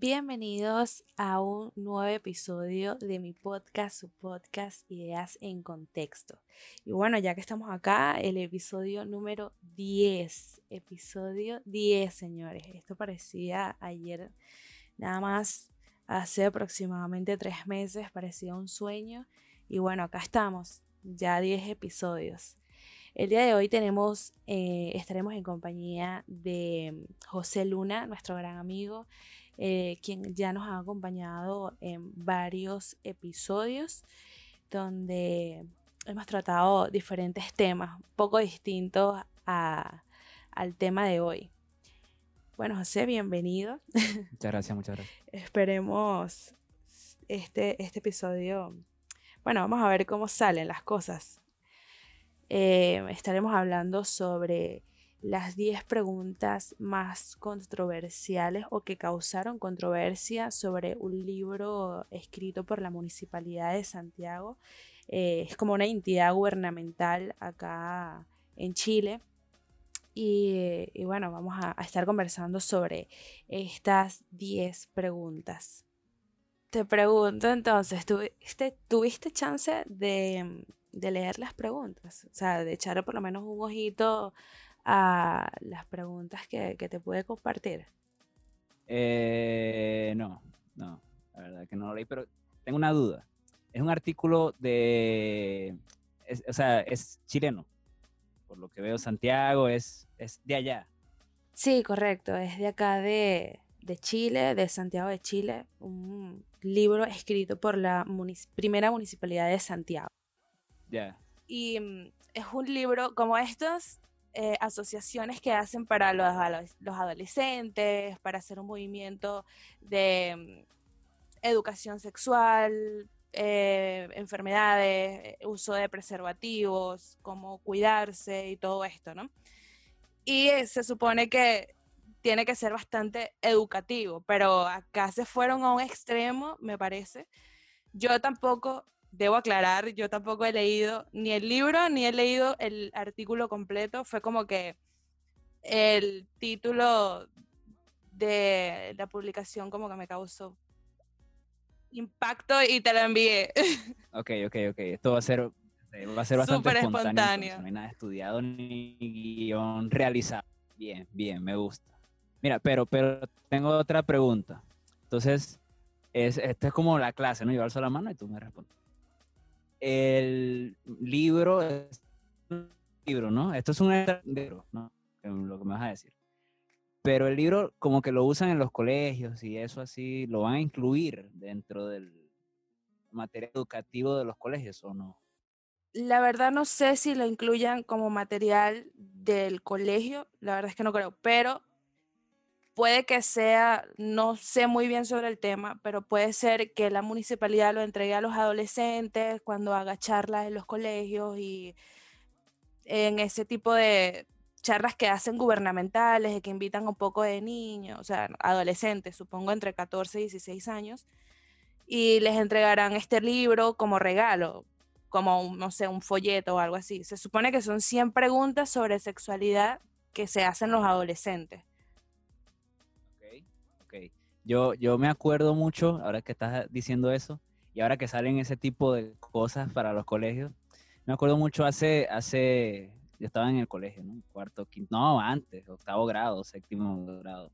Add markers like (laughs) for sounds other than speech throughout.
Bienvenidos a un nuevo episodio de mi podcast, su podcast Ideas en Contexto. Y bueno, ya que estamos acá, el episodio número 10. Episodio 10, señores. Esto parecía ayer, nada más hace aproximadamente tres meses, parecía un sueño. Y bueno, acá estamos, ya 10 episodios. El día de hoy tenemos, eh, estaremos en compañía de José Luna, nuestro gran amigo. Eh, quien ya nos ha acompañado en varios episodios donde hemos tratado diferentes temas, poco distintos al tema de hoy. Bueno, José, bienvenido. (laughs) Muchas gracias, muchas gracias. Esperemos este, este episodio. Bueno, vamos a ver cómo salen las cosas. Eh, estaremos hablando sobre las 10 preguntas más controversiales o que causaron controversia sobre un libro escrito por la Municipalidad de Santiago. Eh, es como una entidad gubernamental acá en Chile. Y, bueno, vamos a, estar conversando sobre estas 10 preguntas. Te pregunto entonces, ¿tuviste, ¿tuviste chance de, de leer las preguntas? O sea, de echarle por lo menos un ojito a las preguntas que, te puede compartir? Eh, no, no, la verdad que no lo leí, pero tengo una duda. Es un artículo de, o sea, es chileno. Por lo que veo, Santiago es, es de allá. Sí, correcto, es de acá de, Chile, de Santiago de Chile, un libro escrito por la primera municipalidad de Santiago. Ya. Y mm, es un libro como estos, eh, asociaciones que hacen para los, adolescentes, para hacer un movimiento de mm, educación sexual, eh, enfermedades, eh, uso de preservativos, cómo cuidarse y todo esto, ¿no? Y se supone que tiene que ser bastante educativo, pero acá se fueron a un extremo, me parece. Yo tampoco debo aclarar, yo tampoco he leído ni el libro ni he leído el artículo completo. Fue como que el título de la publicación como que me causó impacto y te lo envié. (laughs) Ok, ok, ok. Esto va a ser, va a ser bastante espontáneo. No hay nada estudiado ni guion realizado. Bien, bien, me gusta. Mira, pero, pero tengo otra pregunta. Entonces, es, esta es como la clase, ¿no? Yo alzo la mano y tú me respondes el libro es un libro, ¿no? Esto es un libro, ¿no? Lo que me vas a decir. Pero el libro como que lo usan en los colegios y eso así, ¿lo van a incluir dentro del material educativo de los colegios o no? La verdad no sé si lo incluyan como material del colegio, la verdad es que no creo, pero puede que sea, no sé muy bien sobre el tema, pero puede ser que la municipalidad lo entregue a los adolescentes cuando haga charlas en los colegios y en ese tipo de charlas que hacen gubernamentales, que invitan un poco de niños, o sea, adolescentes, supongo entre 14 y 16 años, y les entregarán este libro como regalo, como, no sé, un folleto o algo así. Se supone que son 100 preguntas sobre sexualidad que se hacen los adolescentes. Yo, yo me acuerdo mucho, ahora que estás diciendo eso, y ahora que salen ese tipo de cosas para los colegios, me acuerdo mucho hace, hace, yo estaba en el colegio, ¿no? Cuarto, quinto, no, antes, octavo grado, séptimo grado,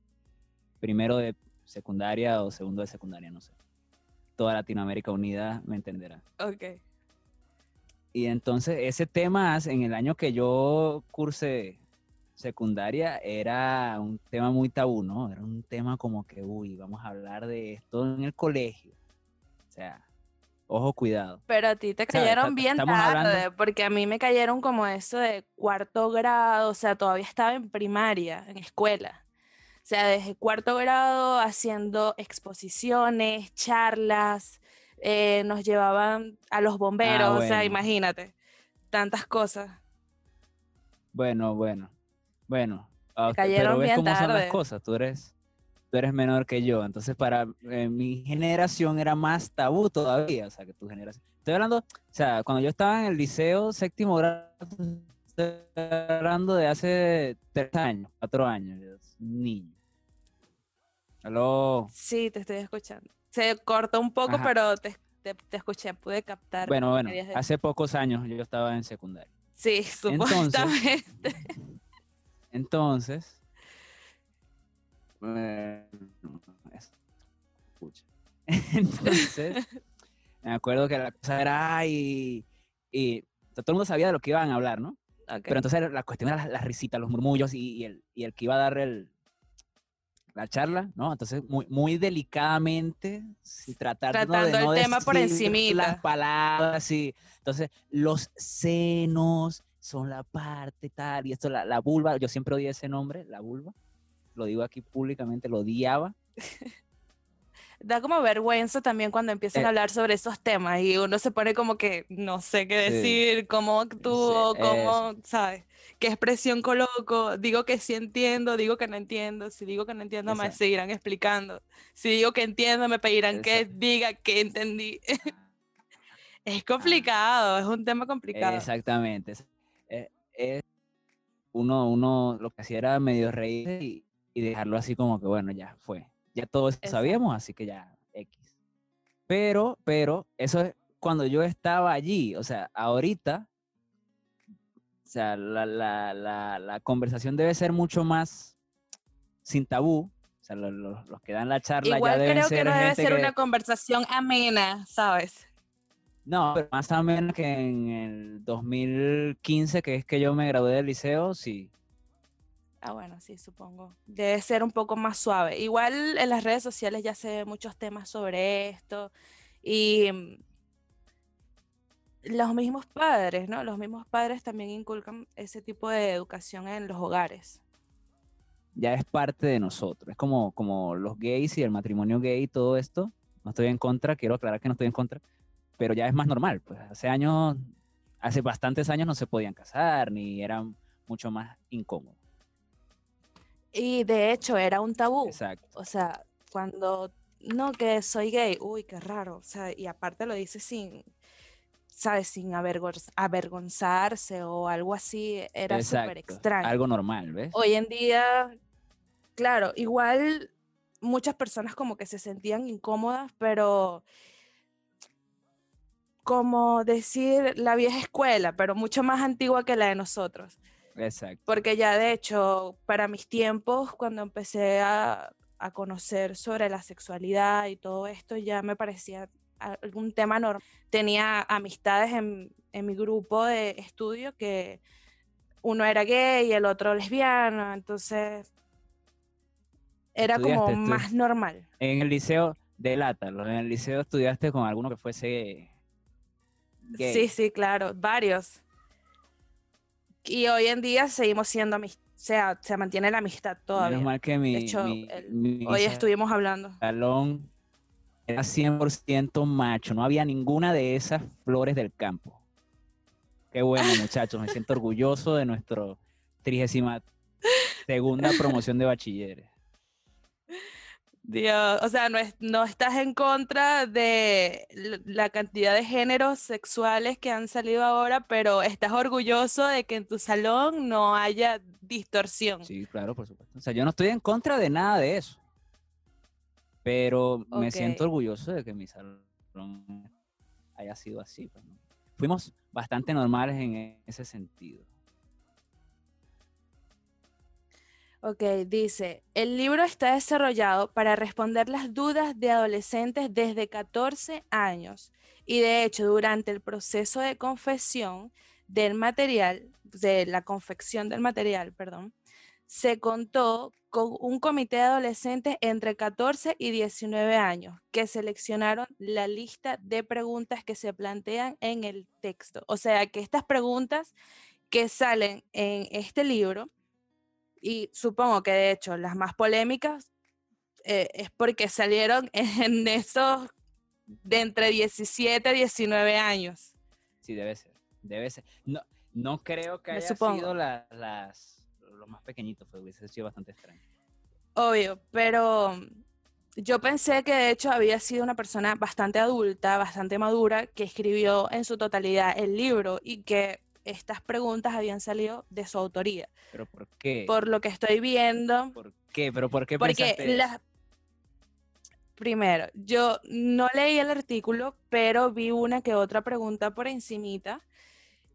primero de secundaria o segundo de secundaria, no sé. Toda Latinoamérica unida me entenderá. Ok. Y entonces ese tema, en el año que yo cursé secundaria era un tema muy tabú, ¿no? Era un tema como que, uy, vamos a hablar de esto en el colegio. O sea, ojo, cuidado. Pero a ti te cayeron bien tarde, porque a mí me cayeron como eso de cuarto grado, o sea, todavía estaba en primaria, en escuela. O sea, desde cuarto grado haciendo exposiciones, charlas, eh, nos llevaban a los bomberos, ah, o sea, imagínate, tantas cosas. Bueno, bueno. Bueno, ah, pero ves cómo son las cosas. Tú eres, tú eres menor que yo. Entonces, para eh, mi generación era más tabú todavía. O sea, que tu generación. Estoy hablando, o sea, cuando yo estaba en el liceo séptimo grado, estoy hablando de hace tres años, cuatro años, niño. Aló. Sí, te estoy escuchando. Se cortó un poco, pero te, escuché, pude captar. Bueno, bueno, hace pocos años yo estaba en secundaria. Sí, supuestamente. Entonces, (laughs) escucha. Entonces, (laughs) (laughs) me acuerdo que la cosa era, y, y todo el mundo sabía de lo que iban a hablar, ¿no? Pero entonces la cuestión era las, risitas, los murmullos y, el, y el que iba a dar el, la charla, ¿no? Entonces, muy, muy delicadamente, si tratar Tratando de no el tema por encima. Las palabras, y entonces, los senos son la parte tal, y esto, la, la vulva, yo siempre odié ese nombre, la vulva, lo digo aquí públicamente, lo odiaba. (laughs) da como vergüenza también cuando empiezan a eh. hablar sobre esos temas y uno se pone como que no sé qué decir, cómo actúo, cómo, ¿sabes? ¿Qué expresión coloco? Digo que sí entiendo, digo que no entiendo. Si digo que no entiendo, me seguirán explicando. Si digo que entiendo, me pedirán que diga que entendí. (laughs) es complicado, es un tema complicado. Exactamente. Eh, uno, uno lo que hacía era medio reír y, y dejarlo así como que, bueno, ya fue ya todos sabíamos, así que ya X. Pero, pero, eso es cuando yo estaba allí, o sea, ahorita, o sea, la, la, la, la conversación debe ser mucho más sin tabú, o sea, los, los, que dan la charla Igual ya deben creo que no debe ser una conversación amena, ¿sabes? No, pero más amena que en el 2015, que es que yo me gradué del liceo, sí. Ah, bueno, sí, supongo. Debe ser un poco más suave. Igual en las redes sociales ya se ven muchos temas sobre esto y mm, los mismos padres, ¿no? Los mismos padres también inculcan ese tipo de educación en los hogares. Ya es parte de nosotros. Es como, como los gays y el matrimonio gay y todo esto. No estoy en contra, quiero aclarar que no estoy en contra, pero ya es más normal. Pues hace años, hace bastantes años no se podían casar ni eran mucho más incómodos. Y de hecho era un tabú. Exacto. O sea, cuando, no, que soy gay, uy, qué raro. O sea, y aparte lo dice sin, ¿sabes? Sin avergonzarse o algo así, era súper extraño. Algo normal, ¿ves? Hoy en día, claro, igual muchas personas como que se sentían incómodas, pero como decir la vieja escuela, pero mucho más antigua que la de nosotros. Exacto. Porque ya de hecho, para mis tiempos, cuando empecé a, conocer sobre la sexualidad y todo esto, ya me parecía algún tema normal. Tenía amistades en, mi grupo de estudio que uno era gay y el otro lesbiano, entonces era como más normal. En el liceo, delátalo, en el liceo estudiaste con alguno que fuese gay. Sí, sí, claro, varios. Y hoy en día seguimos siendo amistad. O sea, se mantiene la amistad todavía. mal que mi, de hecho, hoy estuvimos hablando. Salón era 100% macho, no había ninguna de esas flores del campo. Qué bueno, (laughs) muchachos, me siento orgulloso de nuestro trigésima segunda promoción de bachilleres. Dios, o sea, no, no estás en contra de la cantidad de géneros sexuales que han salido ahora, pero estás orgulloso de que en tu salón no haya distorsión. Sí, claro, por supuesto. O sea, yo no estoy en contra de nada de eso, pero me siento orgulloso de que mi salón haya sido así. Pues, Fuimos bastante normales en ese sentido. Ok, dice, el libro está desarrollado para responder las dudas de adolescentes desde 14 años y de hecho durante el proceso de confesión del material, de la confección del material, perdón, se contó con un comité de adolescentes entre 14 y 19 años que seleccionaron la lista de preguntas que se plantean en el texto. O sea, que estas preguntas que salen en este libro y supongo que de hecho las más polémicas eh, es porque salieron (laughs) en esos de entre 17 y 19 años. Sí, debe ser, debe ser. No, no creo que haya sido las, los más pequeñitos, pero hubiese sido bastante extraño. Obvio, pero yo pensé que de hecho había sido una persona bastante adulta, bastante madura, que escribió en su totalidad el libro y que estas preguntas habían salido de su autoría. ¿Pero por qué? Por lo que estoy viendo. ¿Por qué? ¿Pero por qué Porque primero, yo no leí el artículo, pero vi una que otra pregunta por encimita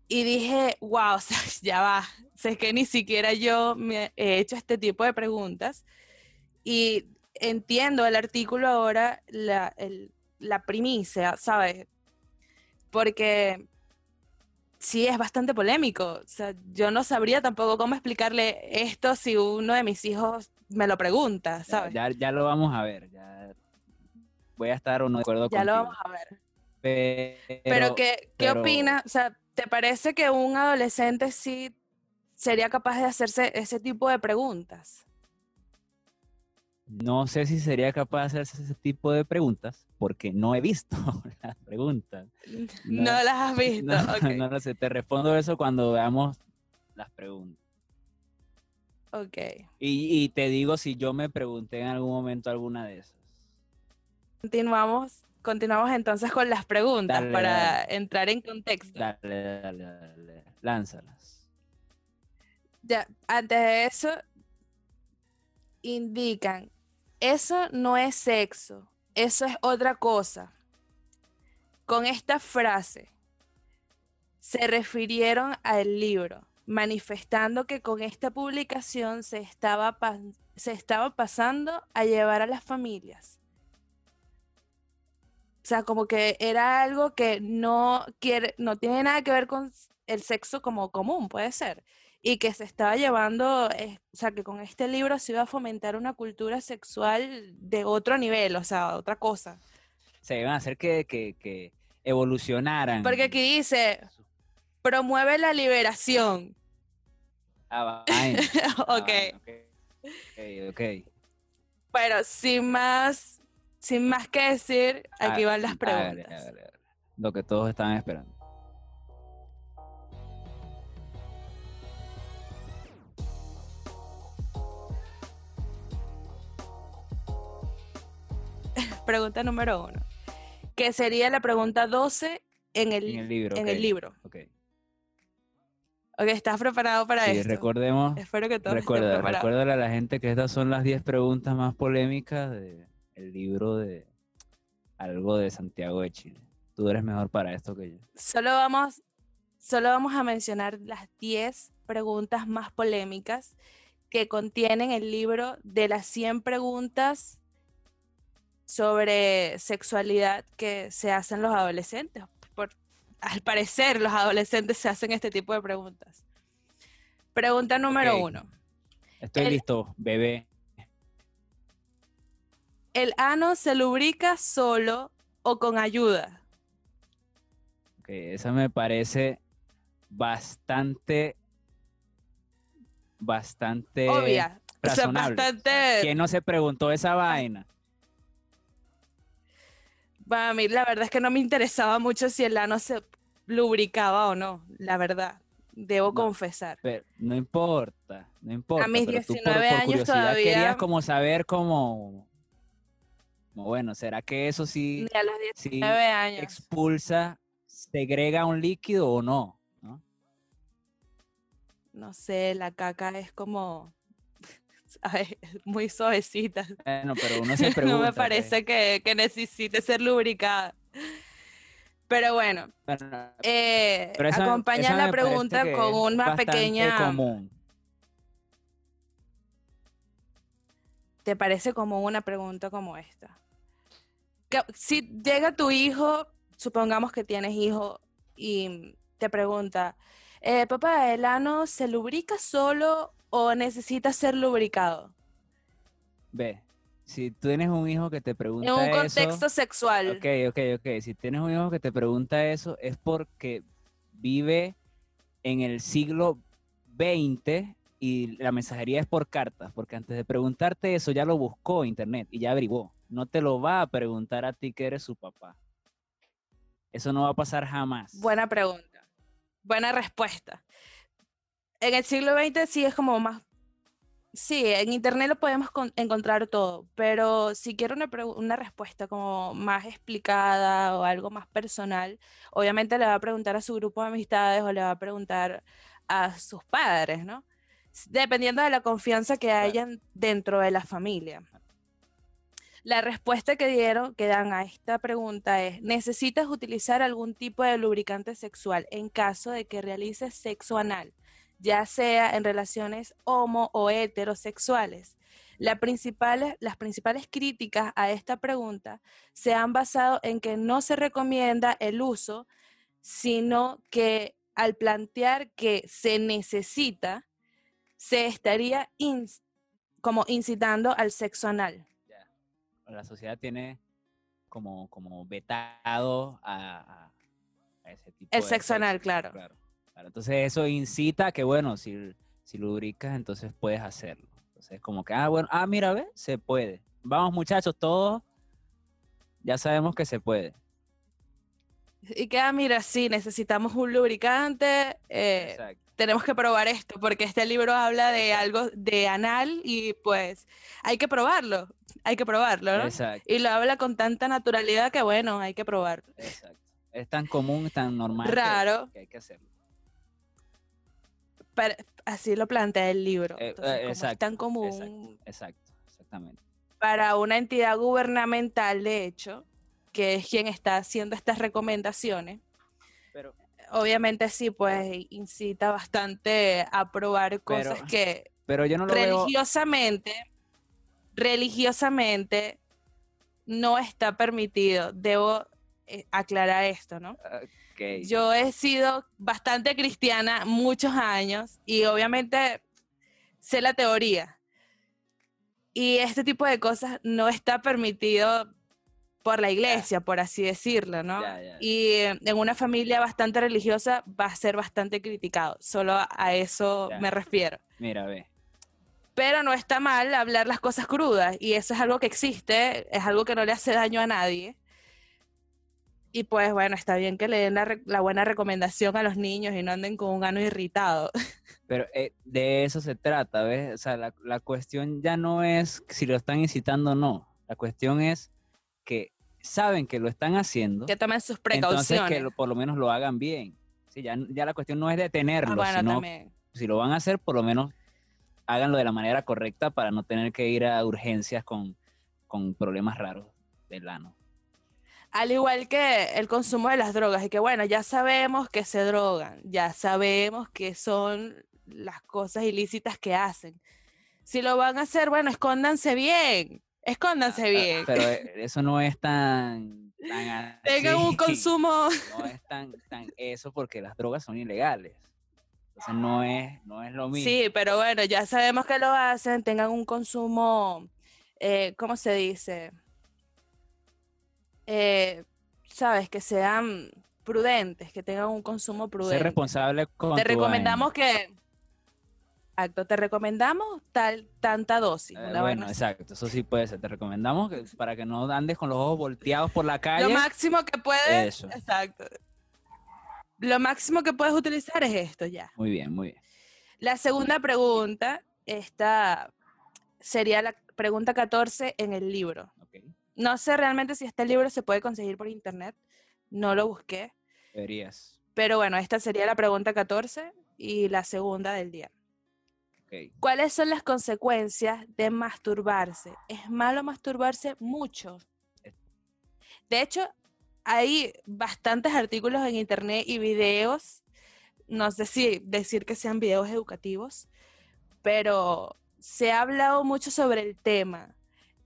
y dije, wow, (laughs) ya va, sé que ni siquiera yo me he hecho este tipo de preguntas y entiendo el artículo ahora, la, la primicia, ¿sabes? Porque sí es bastante polémico. O sea, yo no sabría tampoco cómo explicarle esto si uno de mis hijos me lo pregunta, ¿sabes? Ya, ya lo vamos a ver. Ya voy a estar o no de acuerdo Ya lo vamos a ver. Pero, ¿qué, ¿qué opinas? O sea, ¿te parece que un adolescente sí sería capaz de hacerse ese tipo de preguntas? No sé si sería capaz de hacerse ese tipo de preguntas porque no he visto (laughs) las preguntas. No, las has (laughs) visto. No, no, sé, te respondo eso cuando veamos las preguntas. Ok. Y, te digo si yo me pregunté en algún momento alguna de esas. Continuamos, continuamos entonces con las preguntas para entrar en contexto. Dale, dale, dale, lánzalas. Ya, antes de eso, indican eso no es sexo, eso es otra cosa. Con esta frase se refirieron al libro, manifestando que con esta publicación se estaba, se estaba pasando a llevar a las familias. O sea, como que era algo que no quiere, no tiene nada que ver con el sexo como común, puede ser y que se estaba llevando, eh, o sea, que con este libro se iba a fomentar una cultura sexual de otro nivel, o sea, otra cosa. Se iban a hacer que, que, evolucionaran. Porque aquí dice, promueve la liberación. Ah, (laughs) ah ok. ok, ok. Pero sin más, sin más que decir, aquí ah, van las preguntas. Lo que todos estaban esperando. Pregunta número uno, que sería la pregunta 12 en el, libro. En el libro. Ok. Ok, ¿estás preparado para sí, recordemos. Espero que todos recuerda, Recuérdale a la gente que estas son las 10 preguntas más polémicas del libro de algo de Santiago de Chile. Tú eres mejor para esto que yo. Solo vamos, solo vamos a mencionar las 10 preguntas más polémicas que contienen el libro de las 100 preguntas sobre sexualidad que se hacen los adolescentes. Por, al parecer, los adolescentes se hacen este tipo de preguntas. Pregunta número uno. Estoy listo, bebé. ¿El ano se lubrica solo o con ayuda? Ok, esa me parece bastante, bastante obvia. Razonable. ¿Quién no se preguntó esa vaina? A mí la verdad es que no me interesaba mucho si el ano se lubricaba o no, la verdad. Debo confesar. Pero no importa, no importa. A mis 19 años todavía. Querías como saber cómo. Bueno, ¿será que eso sí, a los 19 años. expulsa, segrega un líquido o no? ¿no? No sé, la caca es como (laughs) muy suavecita. Bueno, pero uno se pregunta. (laughs) no me parece que, que, necesite ser lubricada. Pero bueno, eh, acompaña la pregunta con una pequeña... Común. ¿Te parece como una pregunta como esta? Que, si llega tu hijo, supongamos que tienes hijo, y te pregunta, eh, papá, ¿el ano se lubrica solo o necesita ser lubricado? Ve, si tú tienes un hijo que te pregunta eso... En un contexto sexual. Ok, ok, ok. Si tienes un hijo que te pregunta eso es porque vive en el siglo XX y la mensajería es por cartas, porque antes de preguntarte eso ya lo buscó internet y ya averiguó. No te lo va a preguntar a ti que eres su papá. Eso no va a pasar jamás. Buena pregunta. Buena respuesta en el siglo XX sí es como más... Sí, en internet lo podemos encontrar todo, pero si quiero una, una respuesta como más explicada o algo más personal, obviamente le va a preguntar a su grupo de amistades o le va a preguntar a sus padres, ¿no? Dependiendo de la confianza que hayan dentro de la familia. La respuesta que dieron, que dan a esta pregunta es, ¿necesitas utilizar algún tipo de lubricante sexual en caso de que realices sexo anal, ya sea en relaciones homo o heterosexuales? las principales críticas a esta pregunta se han basado en que no se recomienda el uso, sino que al plantear que se necesita, se estaría como incitando al sexo anal la sociedad tiene como, como vetado a, ese tipo El sexo anal, claro. claro. Entonces eso incita que, bueno, si, si lubricas, entonces puedes hacerlo. Entonces es como que, ah, bueno, ah, mira, ve, se puede. Vamos muchachos, todos ya sabemos que se puede. Y que, ah, mira, sí, necesitamos un lubricante. Eh, tenemos que probar esto, porque este libro habla de algo de anal y pues hay que probarlo hay que probarlo, ¿no? Exacto. Y lo habla con tanta naturalidad que bueno, hay que probarlo. Exacto. Es tan común, tan normal Raro. Que, hay que hacerlo. Así lo plantea el libro. Eh, eh, es tan común. Exacto, exactamente. Para una entidad gubernamental, de hecho, que es quien está haciendo estas recomendaciones. Pero, obviamente sí, pues incita bastante a probar cosas que pero yo no lo religiosamente religiosamente no está permitido. Debo eh, aclarar esto, ¿no? Yo he sido bastante cristiana muchos años y obviamente sé la teoría. Y este tipo de cosas no está permitido por la iglesia, por así decirlo, ¿no? Y en una familia bastante religiosa va a ser bastante criticado. Solo a eso me refiero. Mira, ve pero no está mal hablar las cosas crudas y eso es algo que existe, es algo que no le hace daño a nadie. Y pues bueno, está bien que le den la, buena recomendación a los niños y no anden con un ano irritado. (laughs) Pero eh, de eso se trata, ¿ves? O sea, la, la, cuestión ya no es si lo están incitando o no. La cuestión es que saben que lo están haciendo. Que tomen sus precauciones. Entonces que por lo menos lo hagan bien. Sí, ya, ya la cuestión no es detenerlo, ah, sino si lo van a hacer, por lo menos háganlo de la manera correcta para no tener que ir a urgencias con, problemas raros del ano. Al igual que el consumo de las drogas, y que bueno, ya sabemos que se drogan, ya sabemos que son las cosas ilícitas que hacen. Si lo van a hacer, bueno, escóndanse bien, escóndanse ah, bien. Pero eh, (laughs) eso no es tan... Tengan un (laughs) consumo... No es tan, tan eso porque las drogas son ilegales no es, no es lo mismo. Sí, pero bueno, ya sabemos que lo hacen, tengan un consumo, eh, ¿cómo se dice? Eh, Sabes, que sean prudentes, que tengan un consumo prudente. Ser responsable con Te recomendamos que... Exacto, te recomendamos tal, tanta dosis. Eh, bueno, exacto, eso sí puede ser. Te recomendamos que, para que no andes con los ojos volteados por la calle. Lo máximo que puedes. Eso. Exacto lo máximo que puedes utilizar es esto ya. Muy bien, muy bien. La segunda pregunta, esta sería la pregunta 14 en el libro. No sé realmente si este libro se puede conseguir por internet, no lo busqué. Deberías. Pero bueno, esta sería la pregunta 14 y la segunda del día. ¿Cuáles son las consecuencias de masturbarse? ¿Es malo masturbarse mucho? De hecho, hay bastantes artículos en internet y videos, no sé si decir que sean videos educativos, pero se ha hablado mucho sobre el tema.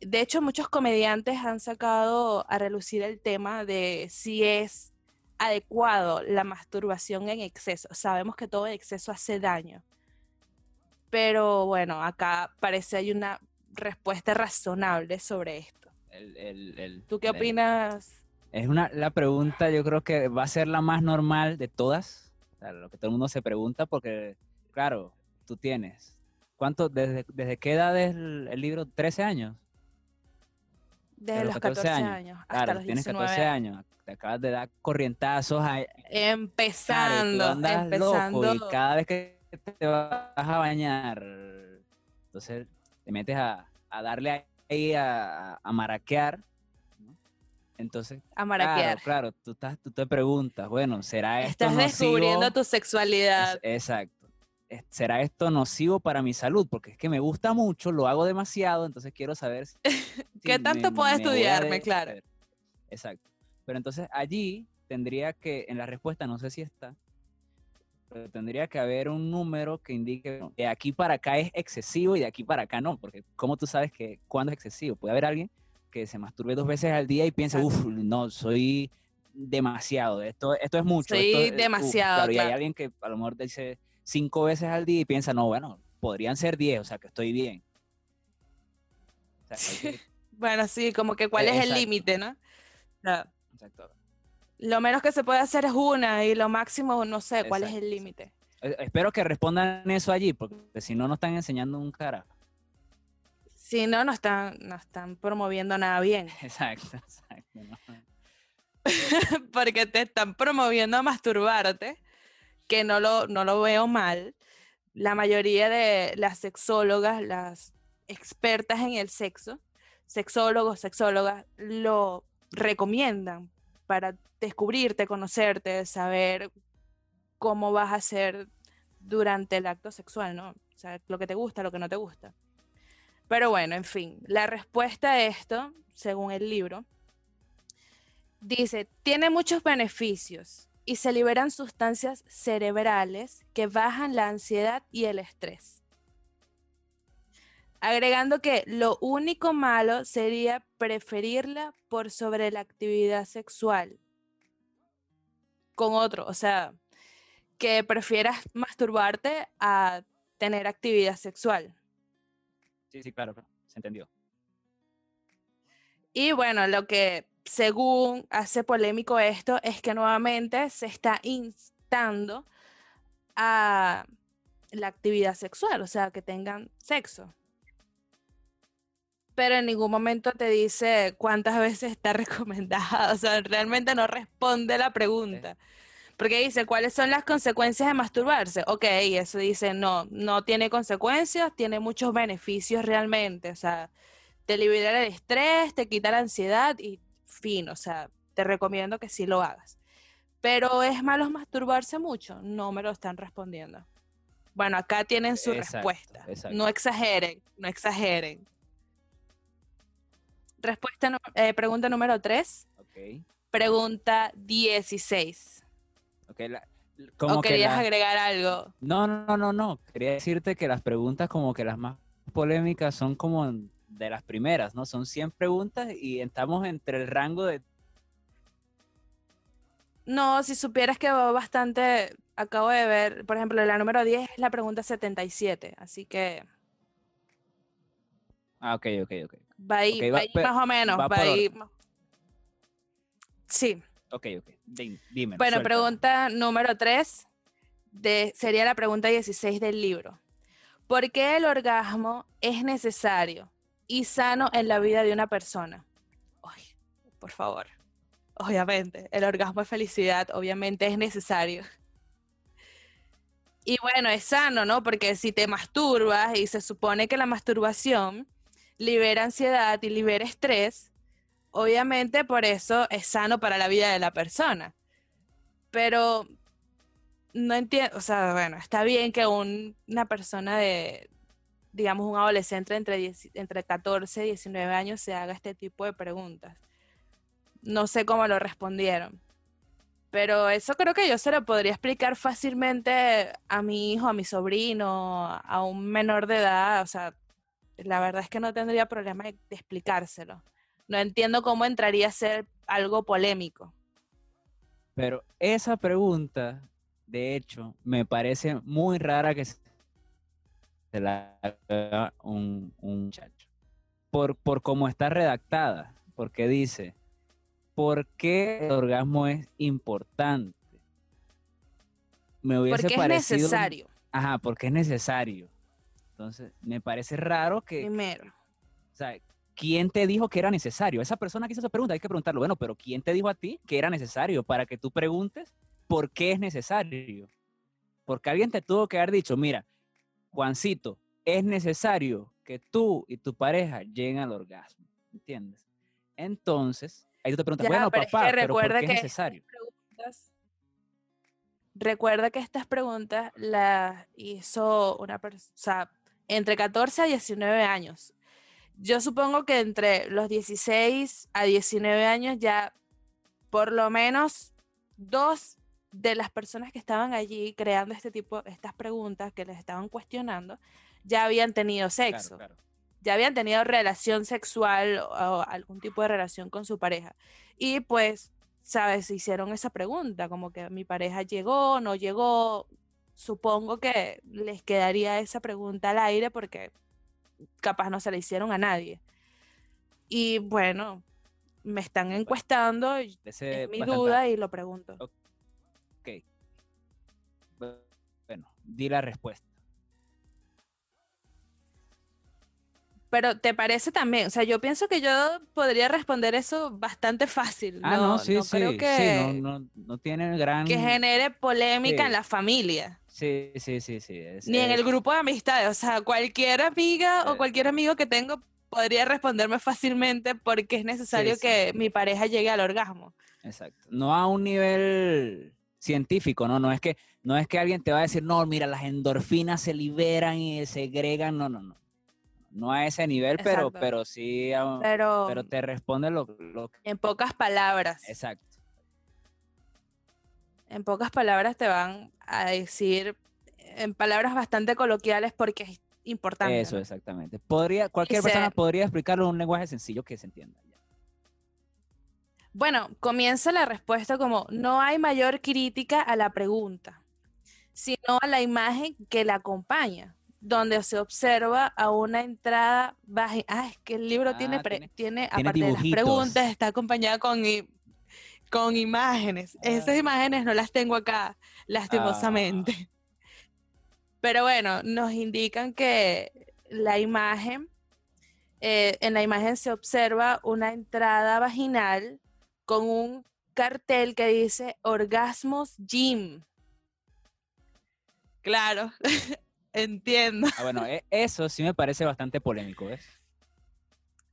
De hecho, muchos comediantes han sacado a relucir el tema de si es adecuado la masturbación en exceso. Sabemos que todo exceso hace daño. Pero bueno, acá parece hay una respuesta razonable sobre esto. ¿Tú qué opinas? Es una, la pregunta yo creo que va a ser la más normal de todas, lo que todo el mundo se pregunta, porque, claro, tú tienes, ¿cuánto, desde, desde qué edad es el, libro? ¿13 años? Desde los 14, años. hasta claro, los tienes 14 años, te acabas de dar corrientazos. empezando, empezando. y cada vez que te vas a bañar, entonces te metes a, a darle ahí a, a maraquear entonces, a maraquear. Claro, tú, estás, tú te preguntas, bueno, ¿será esto Estás descubriendo tu sexualidad. exacto. ¿Será esto nocivo para mi salud? Porque es que me gusta mucho, lo hago demasiado, entonces quiero saber (laughs) si, ¿Qué tanto puedo estudiarme? Claro. Exacto. Pero entonces allí tendría que, en la respuesta, no sé si está, pero tendría que haber un número que indique de aquí para acá es excesivo y de aquí para acá no, porque ¿cómo tú sabes que cuándo es excesivo? Puede haber alguien que se masturbe dos veces al día y piense, uff, no, soy demasiado, esto, esto es mucho. Soy demasiado. Y hay alguien que a lo mejor dice cinco veces al día y piensa, no, bueno, podrían ser diez, o sea, que estoy bien. (laughs) bueno, sí, como que cuál es el límite, ¿no? Exacto. Lo menos que se puede hacer es una y lo máximo no sé cuál es el límite. Eh, espero que respondan eso allí, porque si no, no están enseñando un carajo. Si no, no están, no están promoviendo nada bien. (laughs) Exacto, exacto. (laughs) porque te están promoviendo a masturbarte, que no lo, no lo veo mal. La mayoría de las sexólogas, las expertas en el sexo, sexólogos, sexólogas, lo recomiendan para descubrirte, conocerte, saber cómo vas a ser durante el acto sexual, ¿no? O sea, lo que te gusta, lo que no te gusta. Pero bueno, en fin, la respuesta a esto, según el libro, dice, tiene muchos beneficios y se liberan sustancias cerebrales que bajan la ansiedad y el estrés. Agregando que lo único malo sería preferirla por sobre la actividad sexual con otro, o sea, que prefieras masturbarte a tener actividad sexual. Sí, sí, claro, se entendió. Y bueno, lo que según hace polémico esto es que nuevamente se está instando a la actividad sexual, o sea, que tengan sexo. Pero en ningún momento te dice cuántas veces está (laughs) recomendada, o sea, realmente no responde la pregunta. Porque dice, ¿cuáles son las consecuencias de masturbarse? Ok, eso dice, no, no tiene consecuencias, tiene muchos beneficios realmente. O sea, te libera el estrés, te quita la ansiedad y fin, o sea, te recomiendo que sí lo hagas. Pero ¿es malo masturbarse mucho? No me lo están respondiendo. Bueno, acá tienen su respuesta. No exageren, no exageren. Respuesta, eh, pregunta número 3. Pregunta 16. ¿O querías agregar algo? No, no, no, no. Quería decirte que las preguntas como que las más polémicas son como de las primeras, ¿no? Son 100 preguntas y estamos entre el rango de... No, si supieras que va bastante, acabo de ver, por ejemplo, la número 10 es la pregunta 77, así que... Ah, ok, ok, ok. Va ahí, va, más o menos, va, ahí. Sí. Ok, ok. Dime. Bueno, pregunta número 3 de, sería la pregunta 16 del libro. ¿Por qué el orgasmo es necesario y sano en la vida de una persona? Por favor. Obviamente, el orgasmo es felicidad, obviamente es necesario. Y bueno, es sano, ¿no? Porque si te masturbas y se supone que la masturbación libera ansiedad y libera estrés, obviamente por eso es sano para la vida de la persona. Pero no entiendo, o sea, bueno, está bien que una persona de, digamos, un adolescente entre, entre 14 y 19 años se haga este tipo de preguntas. No sé cómo lo respondieron. Pero eso creo que yo se lo podría explicar fácilmente a mi hijo, a mi sobrino, a un menor de edad. O sea, la verdad es que no tendría problema de explicárselo no entiendo cómo entraría a ser algo polémico. Pero esa pregunta, de hecho, me parece muy rara que se la haga un, muchacho. Por, por cómo está redactada, porque dice, ¿por qué el orgasmo es importante? Me hubiese porque es necesario. Ajá, porque es necesario. Entonces, me parece raro que... Primero. O sea, ¿quién te dijo que era necesario? Esa persona que hizo esa pregunta, hay que preguntarlo, bueno, pero ¿quién te dijo a ti que era necesario para que tú preguntes por qué es necesario? Porque alguien te tuvo que haber dicho, mira, Juancito, es necesario que tú y tu pareja lleguen al orgasmo, ¿entiendes? Entonces, ahí tú te preguntas, bueno, papá, pero ¿por qué es necesario? recuerda que estas preguntas las hizo una persona, entre 14 a 19 años. Yo supongo que entre los 16 a 19 años ya por lo menos dos de las personas que estaban allí creando este tipo, estas preguntas que les estaban cuestionando, ya habían tenido sexo. Ya habían tenido relación sexual o algún tipo de relación con su pareja. Y pues, ¿sabes? Hicieron esa pregunta, como que mi pareja llegó, no llegó. Supongo que les quedaría esa pregunta al aire porque capaz no se la hicieron a nadie. Y bueno, me están encuestando, es mi duda y lo pregunto. Ok. Bueno, di la respuesta. Pero te parece también, o sea, yo pienso que yo podría responder eso bastante fácil. Ah, no, sí, sí, creo que, sí, no, no, tiene gran... Que genere polémica en la familia. Sí, sí, sí, sí. Ni en el grupo de amistades, o sea, cualquier amiga o cualquier amigo que tengo podría responderme fácilmente porque es necesario que mi pareja llegue al orgasmo. Exacto. No a un nivel científico, ¿no? No es que, no es que alguien te va a decir, no, mira, las endorfinas se liberan y se segregan, no, no, no. No a ese nivel, pero, pero sí, pero, pero te responde lo, lo... En pocas palabras. Exacto. En pocas palabras te van a decir, en palabras bastante coloquiales, porque es importante. Eso, exactamente. Podría, cualquier persona podría explicarlo en un lenguaje sencillo que se entienda. Bueno, comienza la respuesta como, no hay mayor crítica a la pregunta, sino a la imagen que la acompaña, donde se observa a una entrada baja. Ah, es que el libro tiene, ah, tiene, aparte de las preguntas, está acompañada con, con imágenes. Esas ah. imágenes no las tengo acá, lastimosamente. Ah. Pero bueno, nos indican que la imagen, eh, en la imagen se observa una entrada vaginal con un cartel que dice Orgasmos Gym. Claro, (laughs) entiendo. Ah, bueno, e, eso sí me parece bastante polémico, ¿ves?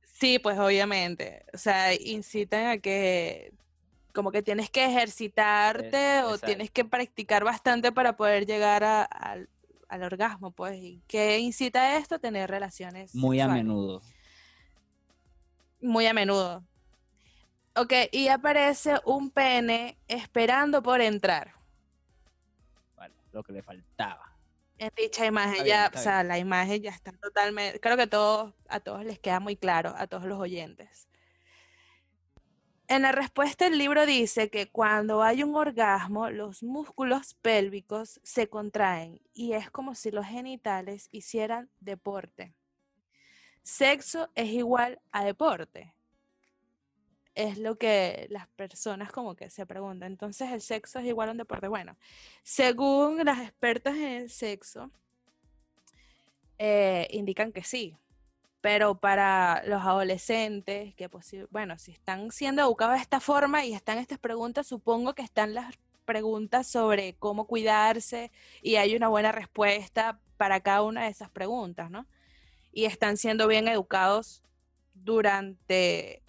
Sí, pues obviamente. O sea, incitan a que como que tienes que ejercitarte o tienes que practicar bastante para poder llegar al al orgasmo, pues. ¿Y qué incita esto? Tener relaciones. Muy a menudo. Muy a menudo. Ok, y aparece un pene esperando por entrar. Vale, lo que le faltaba. En dicha imagen ya, o sea, la imagen ya está totalmente, creo que todos, a todos les queda muy claro, a todos los oyentes. En la respuesta el libro dice que cuando hay un orgasmo, los músculos pélvicos se contraen y es como si los genitales hicieran deporte. Sexo es igual a deporte. Es lo que las personas como que se preguntan. Entonces, ¿el sexo es igual a un deporte? Bueno, según las expertas en el sexo, eh, indican que sí, pero para los adolescentes, que bueno, si están siendo educados de esta forma y están estas preguntas, supongo que están las preguntas sobre cómo cuidarse y hay una buena respuesta para cada una de esas preguntas, ¿no? Y están siendo bien educados durante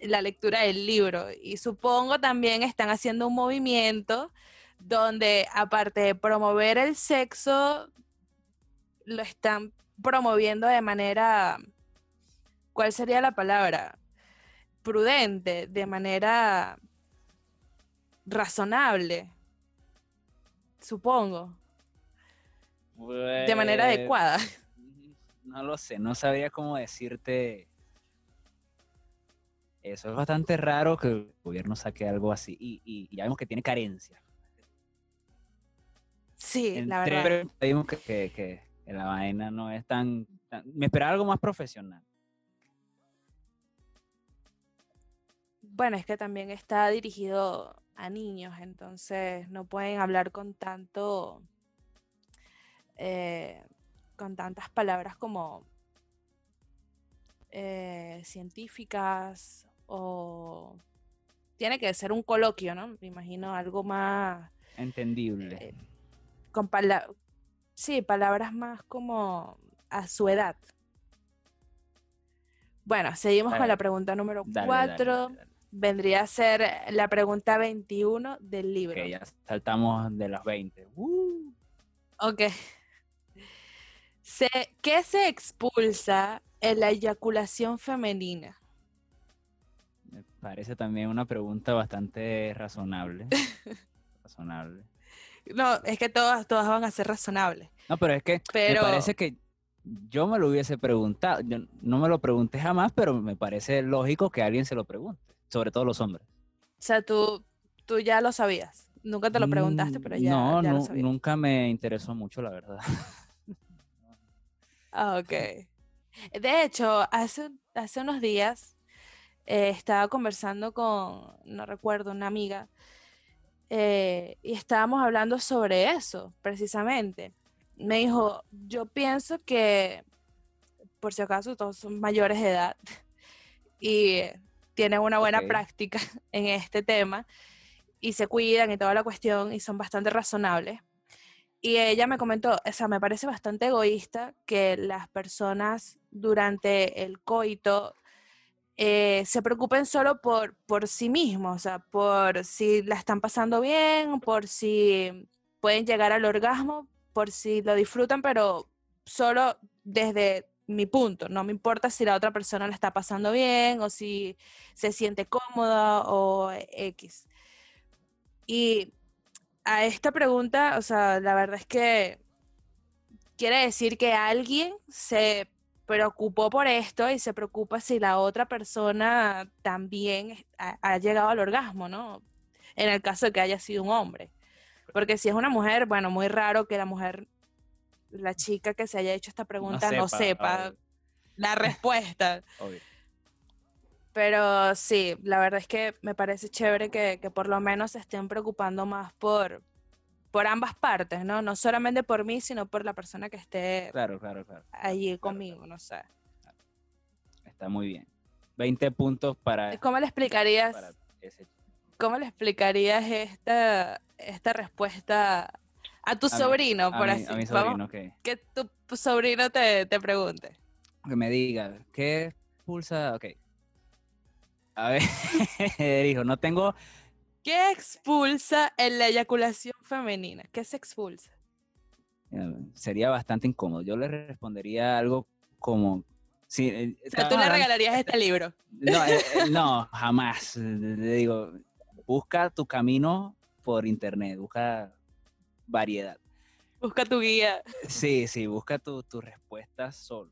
la lectura del libro. Y supongo también están haciendo un movimiento donde aparte de promover el sexo, lo están promoviendo de manera, ¿cuál sería la palabra? Prudente, de manera razonable, supongo. de manera pues, adecuada. No lo sé, no sabía cómo decirte. Eso es bastante raro que el gobierno saque algo así y, ya vemos que tiene carencia. Sí, la verdad. Vimos que, la vaina no es tan, Me esperaba algo más profesional. Bueno, es que también está dirigido a niños, entonces no pueden hablar con tanto... Eh, con tantas palabras como eh, científicas o tiene que ser un coloquio, ¿no? Me imagino algo más entendible. Eh, con, palabras sí, palabras más como a su edad. Bueno, seguimos con la pregunta número cuatro. vendría a ser la pregunta 21 del libro. Ok, ya saltamos de las 20. Uh. Ok. ¿Qué se expulsa en la eyaculación femenina? Parece también una pregunta bastante razonable. (laughs) razonable. No, es que todas, todas van a ser razonables. No, pero es que me parece que yo me lo hubiese preguntado. Yo no me lo pregunté jamás, pero me parece lógico que alguien se lo pregunte, sobre todo los hombres. O sea, tú, tú ya lo sabías. Nunca te lo preguntaste, pero ya, no, ya lo sabías. nunca me interesó mucho, la verdad. ah, ok. De hecho, hace, hace unos días eh, estaba conversando con, no recuerdo, una amiga, eh, y estábamos hablando sobre eso, precisamente me dijo, yo pienso que, por si acaso, todos son mayores de edad (laughs) y tienen una buena práctica (laughs) en este tema y se cuidan y toda la cuestión y son bastante razonables. Y ella me comentó, o sea, me parece bastante egoísta que las personas durante el coito eh, se preocupen solo por, por sí mismos, o sea, por si la están pasando bien, por si pueden llegar al orgasmo, por si lo disfrutan, pero solo desde mi punto. No me importa si la otra persona la está pasando bien o si se siente cómoda o X. Y a esta pregunta, o sea, la verdad es que quiere decir que alguien se preocupó por esto y se preocupa si la otra persona también ha, ha llegado al orgasmo, ¿no? En el caso de que haya sido un hombre. Porque si es una mujer, bueno, muy raro que la mujer, la chica que se haya hecho esta pregunta no sepa, la respuesta. (laughs) Pero sí, la verdad es que me parece chévere que, por lo menos se estén preocupando más por, por ambas partes, ¿no? No solamente por mí, sino por la persona que esté claro, claro, claro. allí conmigo, no sé. Está muy bien. 20 puntos para... ¿Cómo le explicarías? ¿Cómo le explicarías esta, esta respuesta a tu sobrino, por así decirlo? Que tu sobrino te, te, pregunte. Que me diga, ¿qué expulsa? Ok. A ver, (laughs) hijo, no tengo... ¿Qué expulsa en la eyaculación femenina? ¿Qué se expulsa? Sería bastante incómodo. Yo le respondería algo como... Sí, eh, o sea, tú le regalarías este (laughs) libro. No, eh, eh, no, jamás. Le digo, busca tu camino por internet, busca variedad. Busca tu guía. Sí, sí, busca tu, tu respuesta solo.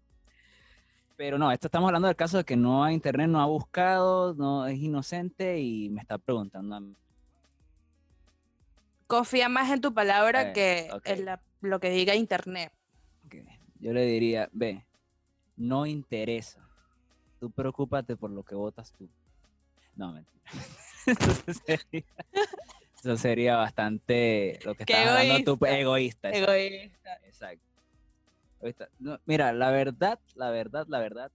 Pero no, esto estamos hablando del caso de que no hay internet, no ha buscado, no es inocente y me está preguntando a mí. Confía más en tu palabra eh, que en lo que diga internet. Yo le diría, ve, no interesa. Tú preocúpate por lo que votas tú. No, mentira. (laughs) Eso sería, bastante lo que estás hablando tú, egoísta. Egoísta. Exacto. mira, la verdad, la verdad, la verdad,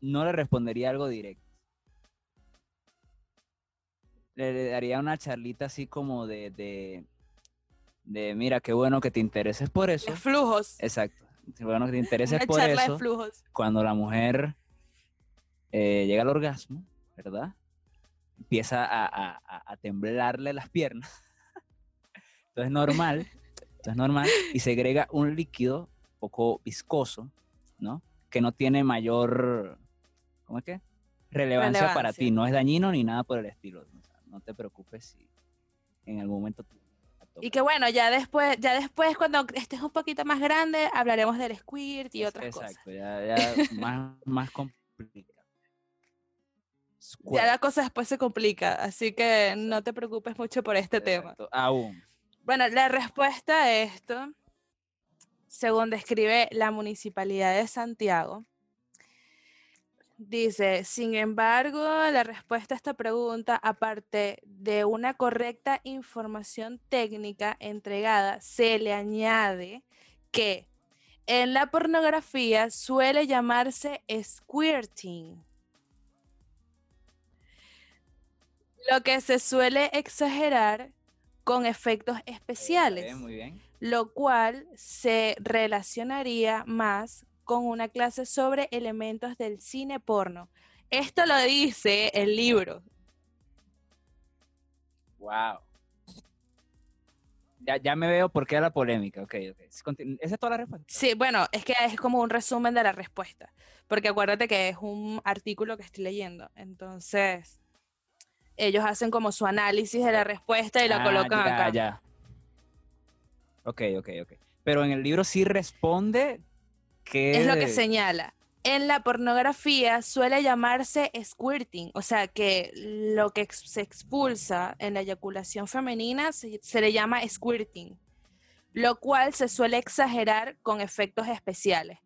no le respondería algo directo. Le, daría una charlita así como de, de, mira, qué bueno que te intereses por eso. De flujos. Exacto. Qué bueno que te intereses por eso. De flujos. Cuando la mujer eh, llega al orgasmo, ¿verdad? empieza a, temblarle las piernas. (laughs) Entonces es normal, (laughs) es normal, y segrega un líquido poco viscoso, ¿no? Que no tiene mayor, ¿cómo es que? Relevancia, para ti, no es dañino ni nada por el estilo. No te preocupes si en algún momento y que bueno, ya después, ya después cuando estés un poquito más grande, hablaremos del squirt y otras cosas. Exacto, ya, ya (laughs) más, más complicado. Ya la cosa después se complica, así que no te preocupes mucho por este tema. Aún. Bueno, la respuesta a esto, según describe la Municipalidad de Santiago, dice, sin embargo, la respuesta a esta pregunta, aparte de una correcta información técnica entregada, se le añade que en la pornografía suele llamarse squirting Lo que se suele exagerar con efectos especiales. Lo cual se relacionaría más con una clase sobre elementos del cine porno. Esto lo dice el libro. Wow. Ya, ya me veo por qué la polémica. Ok, ok. ¿Esa es toda la respuesta? Sí, bueno, es que es como un resumen de la respuesta. Porque acuérdate que es un artículo que estoy leyendo. Entonces, ellos hacen como su análisis de la respuesta y la ah, colocan acá. Ya. Ok, ok, ok. Pero en el libro sí responde Es lo que señala. En la pornografía suele llamarse squirting, o sea que lo que se expulsa en la eyaculación femenina se, le llama squirting, lo cual se suele exagerar con efectos especiales.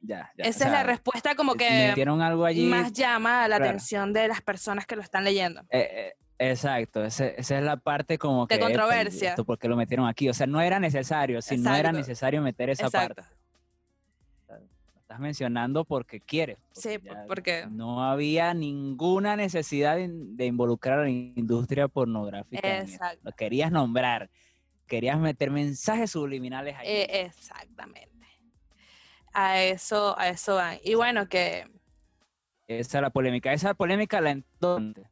Ya, ya, Esa es la respuesta como que algo allí, más llama la atención de las personas que lo están leyendo. Eh, eh, exacto, esa, es la parte como que... De controversia. ¿Por qué lo metieron aquí? O sea, no era necesario, si no era necesario meter esa parte estás mencionando porque quieres. sí, porque... No había ninguna necesidad de, involucrar a la industria pornográfica. Exacto. Lo querías nombrar, querías meter mensajes subliminales ahí. Eh, exactamente. A eso, a eso van. Y bueno, que... Esa es la polémica. Esa polémica la entonces.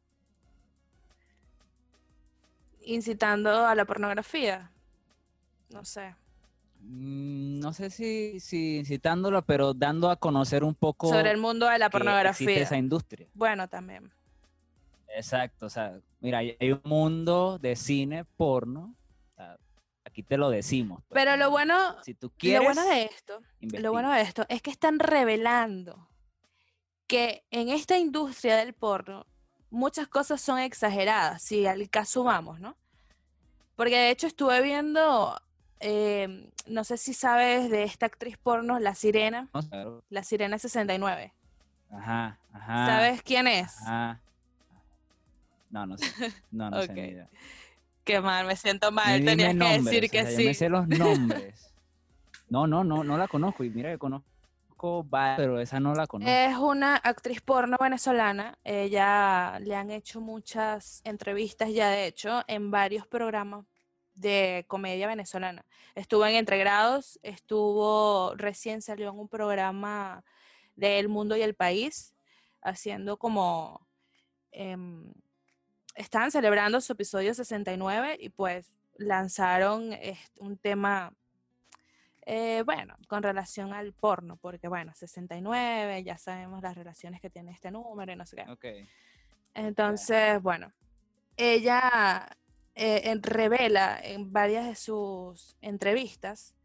Incitando a la pornografía. No sé. Mm, no sé si, si incitándolo, pero dando a conocer un poco sobre el mundo de la pornografía. esa industria. Bueno, también. Exacto, o sea, mira, hay un mundo de cine porno. aquí te lo decimos. Pues, pero lo bueno, si tú quieres, lo bueno de esto, lo bueno de esto es que están revelando que en esta industria del porno muchas cosas son exageradas, si al caso vamos, ¿no? Porque de hecho estuve viendo Em, no sé si sabes de esta actriz porno, La Sirena. La Sirena 69. Ajá, ajá. ¿Sabes quién es? No, no sé. No, no (laughs) sé ni idea. Qué mal, me siento mal. Tenías que decir que sí. me sé los (laughs) nombres. No, no, no, no la conozco. Y mira que conozco, pero esa no la. Es una actriz porno venezolana. Ella le han hecho muchas entrevistas ya, de hecho, en varios programas de comedia venezolana. Estuvo en Entregrados, estuvo, recién salió en un programa de El Mundo y el País, haciendo como, em, estaban celebrando su episodio 69 y pues lanzaron un tema, eh, bueno, con relación al porno, porque bueno, 69, ya sabemos las relaciones que tiene este número y no sé qué. Entonces, bueno, ella eh, revela en varias de sus entrevistas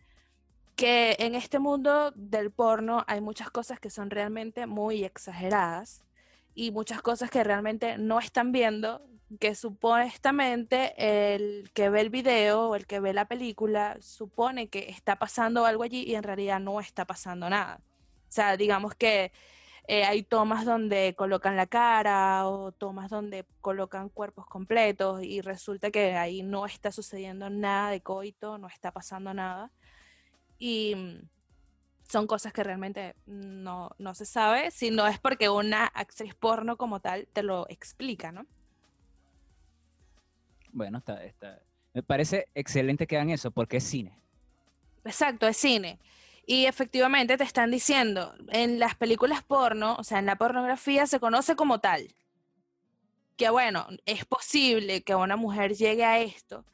que en este mundo del porno hay muchas cosas que son realmente muy exageradas y muchas cosas que realmente no están viendo, que supuestamente el que ve el video o el que ve la película supone que está pasando algo allí y en realidad no está pasando nada. O sea, digamos que eh, hay tomas donde colocan la cara o tomas donde colocan cuerpos completos y resulta que ahí no está sucediendo nada de coito, no está pasando nada. Y mm, son cosas que realmente no, no se sabe, si no es porque una actriz porno como tal te lo explica, ¿no? Bueno, está, está. me parece excelente que hagan eso porque es cine. Exacto, es cine. Y efectivamente te están diciendo, en las películas porno, o sea, en la pornografía se conoce como tal. Que bueno, es posible que una mujer llegue a esto,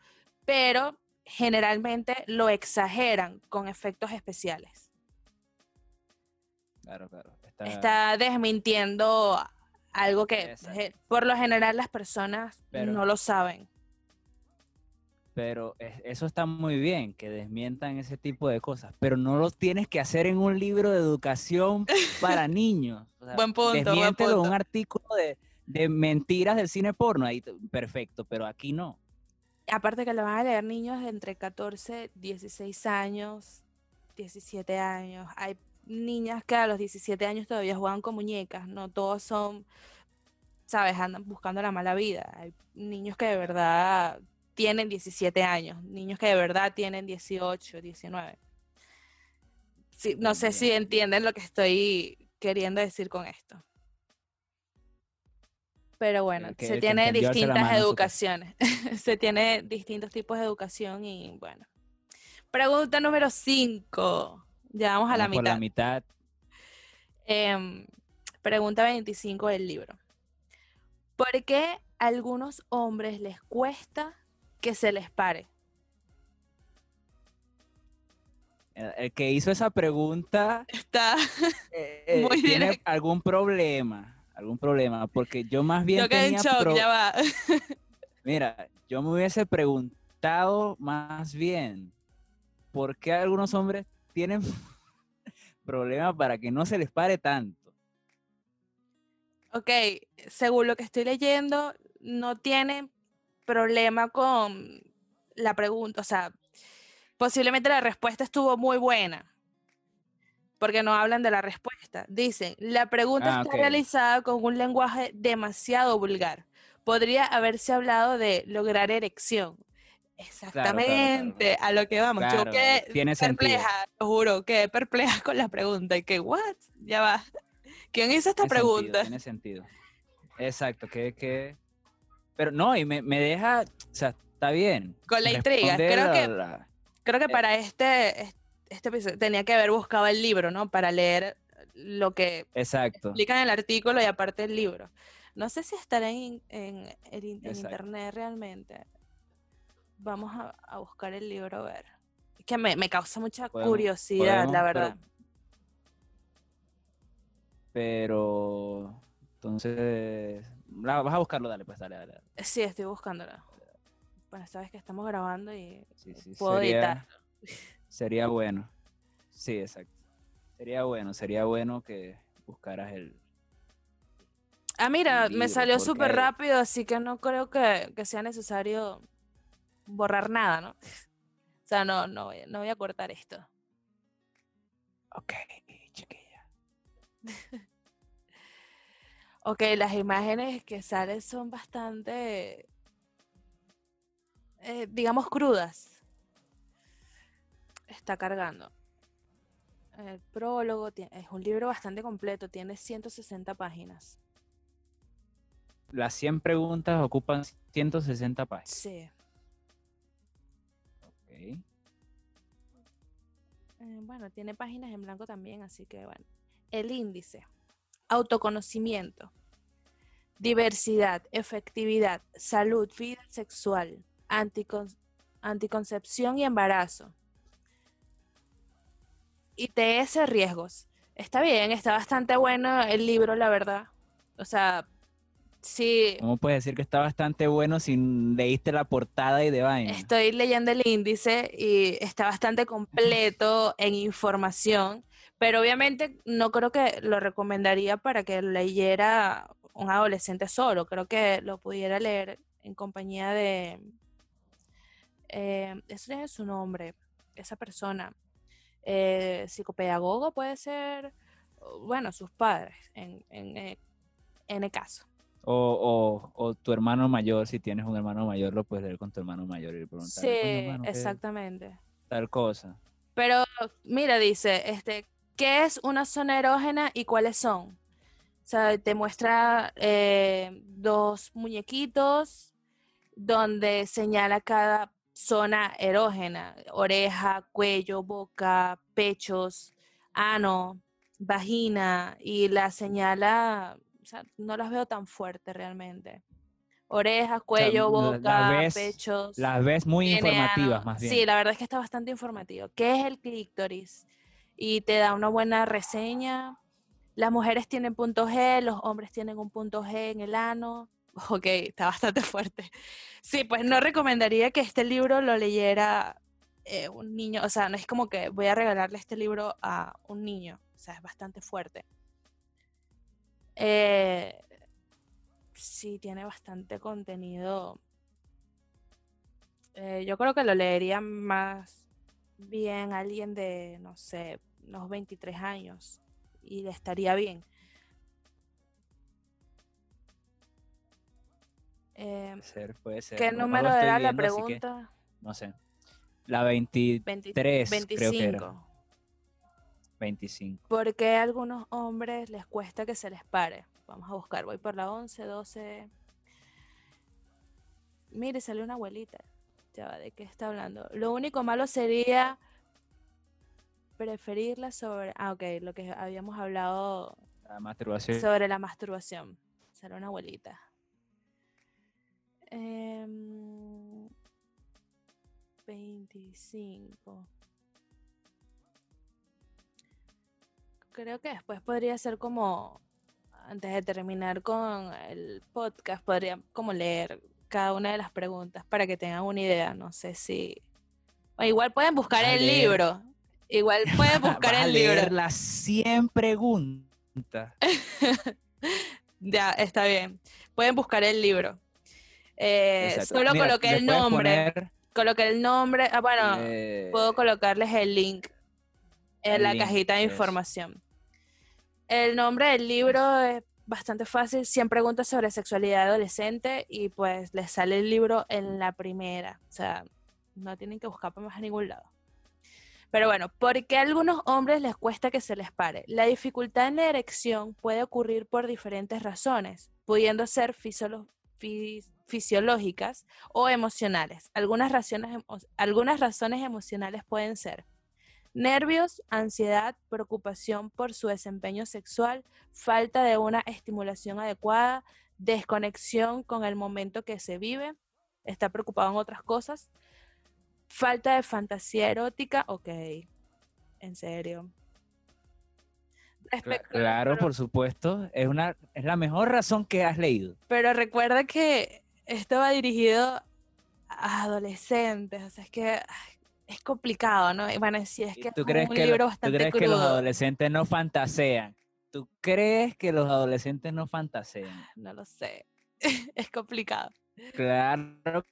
pero generalmente lo exageran con efectos especiales. Claro, claro. Está, desmintiendo algo que por lo general las personas no lo saben pero eso está muy bien, que desmientan ese tipo de cosas, pero no lo tienes que hacer en un libro de educación para (laughs) niños. buen punto. Desmiéntelo en un artículo de, mentiras del cine porno, ahí perfecto, pero aquí no. Aparte que lo van a leer niños de entre 14, 16 años, 17 años. Hay niñas que a los 17 años todavía juegan con muñecas, no todos son, sabes, andan buscando la mala vida. Hay niños que de verdad tienen 17 años, niños que de verdad tienen 18, 19. no sé si entienden lo que estoy queriendo decir con esto. Pero bueno, se tiene distintas educaciones. (laughs) se tiene distintos tipos de educación y bueno. Pregunta número 5. Ya vamos a la mitad. la mitad. Em, Pregunta 25 del libro. ¿Por qué a algunos hombres les cuesta que se les pare? El que hizo esa pregunta está eh, (laughs) eh, tiene algún problema, algún problema, porque yo más bien yo quedé en shock, ya va. (laughs) Mira, yo me hubiese preguntado más bien por qué algunos hombres tienen (laughs) problemas para que no se les pare tanto. Ok, según lo que estoy leyendo, no tienen problema con la pregunta, o sea, posiblemente la respuesta estuvo muy buena, porque no hablan de la respuesta. Dicen, la pregunta ah, está realizada con un lenguaje demasiado vulgar. Podría haberse hablado de lograr erección. Exactamente, a lo que vamos. Yo quedé perpleja, lo juro, quedé perpleja (laughs) con la pregunta. Y que, ¿what? Ya va. ¿Quién hizo esta pregunta? tiene sentido. Exacto, que, que... Pero no, y me, me deja, o sea, está bien. Con la intriga, creo que, creo que eh para este, este episodio tenía que haber buscado el libro, ¿no? Para leer lo que Exacto. explica en el artículo y aparte el libro. No sé si estará en, en, internet realmente. Vamos a, buscar el libro a ver. Es que me, causa mucha curiosidad, la verdad. Pero, entonces, vas a buscarlo, dale, pues dale, dale. Sí, estoy buscándolo. Bueno, sabes que estamos grabando y puedo editar. Sería bueno. Sí, exacto. Sería bueno, sería bueno que buscaras el, Ah, mira, me salió súper rápido, así que no creo que, sea necesario borrar nada, ¿no? O sea, no, no, no voy a cortar esto. Ok, chiquilla. (laughs) ok, las imágenes que salen son bastante, eh, digamos, crudas. Está cargando. El prólogo es un libro bastante completo, tiene 160 páginas las 100 preguntas ocupan 160 páginas. Sí. Ok. Eh, bueno, tiene páginas en blanco también, así que bueno. El índice. Autoconocimiento. Diversidad, efectividad, salud, vida sexual, anticoncepción y embarazo. ITS riesgos. Está bien, está bastante bueno el libro, la verdad. O sea, Sí. ¿Cómo puedes decir que está bastante bueno si leíste la portada y de vaina? Estoy leyendo el índice y está bastante completo en información, pero obviamente no creo que lo recomendaría para que leyera un adolescente solo. Creo que lo pudiera leer en compañía de... Eh, eso tiene su nombre, esa persona. Eh, psicopedagogo puede ser, bueno, sus padres, en, en, eh, en el caso. O, o, tu hermano mayor, si tienes un hermano mayor, lo puedes leer con tu hermano mayor y preguntar. Sí, exactamente. Tal cosa. Pero mira, dice, este, ¿qué es una zona erógena y cuáles son? O sea, te muestra eh, dos muñequitos donde señala cada zona erógena, oreja, cuello, boca, pechos, ano, vagina, y la señala o sea, no las veo tan fuertes realmente. Orejas, cuello, boca, pechos. Las ves muy informativas, más bien. Sí, la verdad es que está bastante informativo. ¿Qué es el clítoris? Y te da una buena reseña. Las mujeres tienen punto G, los hombres tienen un punto G en el ano. (laughs) Ok, está bastante fuerte. Sí, pues no recomendaría que este libro lo leyera eh, un niño. O sea, no es como que voy a regalarle este libro a un niño. O sea, es bastante fuerte. Eh, sí, tiene bastante contenido. Eh, yo creo que lo leería más bien alguien de, no sé, unos 23 años y le estaría bien. Eh, puede ser, puede ser. ¿Qué número era la pregunta? no sé. La 23, 25. 25. ¿Por qué a algunos hombres les cuesta que se les pare? Vamos a buscar, voy por la 11, 12. Mire, sale una abuelita. Ya va, ¿de qué está hablando? Lo único malo sería preferirla sobre. Ah, ok, lo que habíamos hablado La masturbación. Sobre la masturbación. Será una abuelita. 25. Em, Creo que después podría ser como, antes de terminar con el podcast, podría como leer cada una de las preguntas para que tengan una idea. No sé si... O igual pueden buscar el libro. Igual (laughs) pueden buscar el libro. las 100 preguntas. (laughs) ya, está bien. Pueden buscar el libro. Eh, solo coloqué el nombre. Coloqué el nombre. Ah, bueno, eh, puedo colocarles el link en la cajita de información. El nombre del libro es bastante fácil. 100 preguntas sobre sexualidad adolescente y pues les sale el libro en la primera. O sea, no tienen que buscar para más a ningún lado. Pero bueno, ¿por qué a algunos hombres les cuesta que se les pare? La dificultad en la erección puede ocurrir por diferentes razones, pudiendo ser fisiológicas o emocionales. Algunas razones, algunas razones emocionales pueden ser nervios, ansiedad, preocupación por su desempeño sexual, falta de una estimulación adecuada, desconexión con el momento que se vive, está preocupado en otras cosas, falta de fantasía erótica, ok, en serio. claro, por supuesto, es, una, es la mejor razón que has leído. Pero recuerda que esto va dirigido a adolescentes, o sea, es que es complicado, ¿no? Bueno, si es que ¿Tú crees un que libro bastante ¿Tú crees que los adolescentes no fantasean? ¿Tú crees que los adolescentes no fantasean? No lo sé. (laughs) es complicado. Claro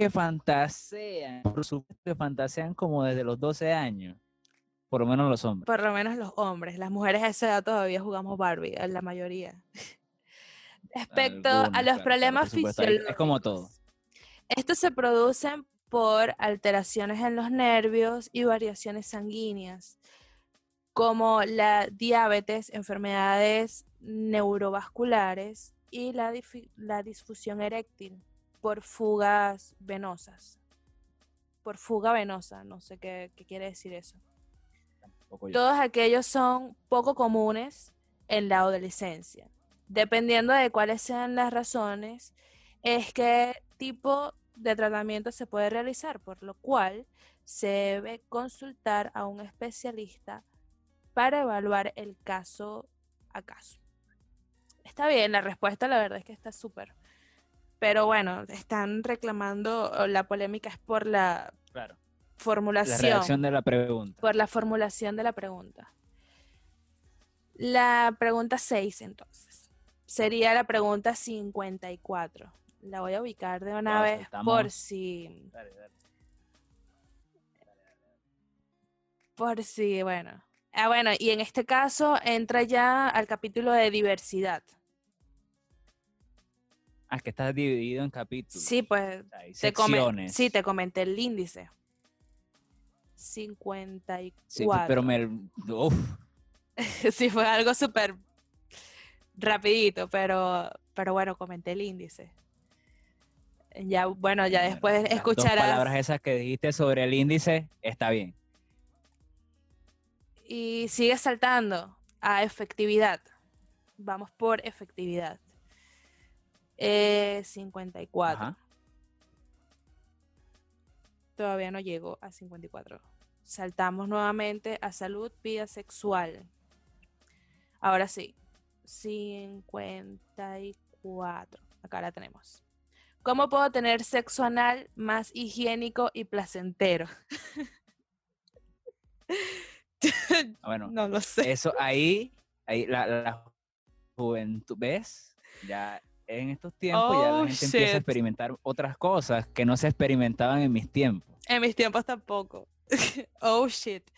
que fantasean. Por supuesto que fantasean como desde los 12 años. Por lo menos los hombres. Por lo menos los hombres. Las mujeres a esa edad todavía jugamos Barbie, la mayoría. (laughs) Respecto a los problemas fisiológicos. Es como todo. Estos se producen por alteraciones en los nervios y variaciones sanguíneas, como la diabetes, enfermedades neurovasculares y la, disfusión eréctil por fugas venosas. Por fuga venosa, no sé qué, quiere decir eso. Todos aquellos son poco comunes en la adolescencia. Dependiendo de cuáles sean las razones, es que tipo de tratamiento se puede realizar, por lo cual se debe consultar a un especialista para evaluar el caso a caso. Está bien, la respuesta la verdad es que está súper. Pero bueno, están reclamando, la polémica es por la formulación. La de la pregunta. Por la formulación de la pregunta. La pregunta 6 entonces. Sería la pregunta 54 la voy a ubicar de una vez por si. Por si, bueno. Ah, bueno, y en este caso entra ya al capítulo de diversidad. Ah, es que está dividido en capítulos. Sí, pues. te sí, te comenté el índice. 54. Sí, pero me. Uf. (laughs) sí, fue algo súper rapidito, pero, pero bueno, comenté el índice. Ya, bueno, ya después escucharás. Las palabras esas que dijiste sobre el índice, está bien. Y sigue saltando a efectividad. Vamos por efectividad. 54. Eh, Todavía no llego a 54. Saltamos nuevamente a salud, vida sexual. Ahora sí. 54. Acá la tenemos. ¿Cómo puedo tener sexo anal más higiénico y placentero? Ah, bueno, (laughs) no lo sé. Eso ahí, ahí la, juventud, ¿ves? Ya en estos tiempos ya la oh, gente empieza a experimentar otras cosas que no se experimentaban en mis tiempos. En mis tiempos tampoco. (laughs) oh, shit.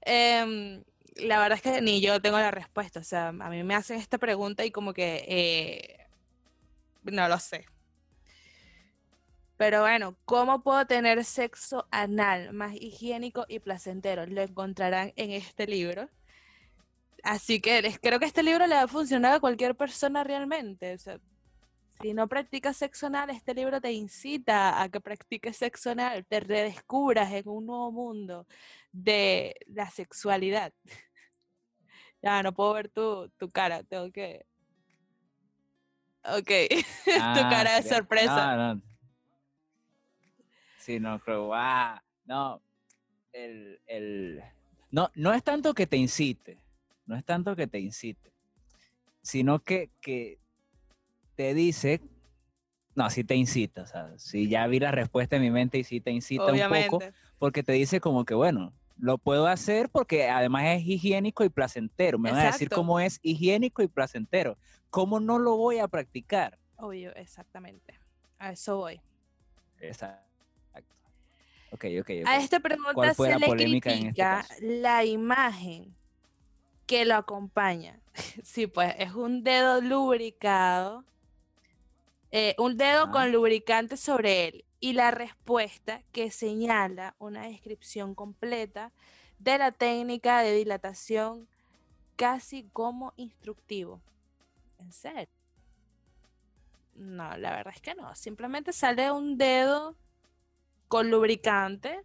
Em, la verdad es que ni yo tengo la respuesta. O sea, a mí me hacen esta pregunta y como que eh, no lo sé. Pero bueno, ¿cómo puedo tener sexo anal más higiénico y placentero? Lo encontrarán en este libro. Así que creo que este libro le va a funcionar a cualquier persona realmente. si no practicas sexo anal, este libro te incita a que practiques sexo anal, te redescubras en un nuevo mundo de la sexualidad. (laughs) Ya, no puedo ver tu, tu cara, tengo que... Ok, (laughs) tu ah, cara de sorpresa. No, no. Sí, no, creo, ah, no, el, el, no, no es tanto que te incite, no es tanto que te incite, sino que, que te dice, no, sí te incita, o sea, si ya vi la respuesta en mi mente y sí te incita un poco, porque te dice como que, bueno, lo puedo hacer porque además es higiénico y placentero. Me van a decir cómo es higiénico y placentero. ¿Cómo no lo voy a practicar? Obvio, exactamente. A eso voy. Exacto. Ok, ok. A esta pregunta se le este critica la imagen que lo acompaña. (laughs) sí, pues es un dedo lubricado, eh, un dedo con lubricante sobre él y la respuesta que señala una descripción completa de la técnica de dilatación casi como instructivo. ¿En serio? No, la verdad es que no. Simplemente sale un dedo con lubricante.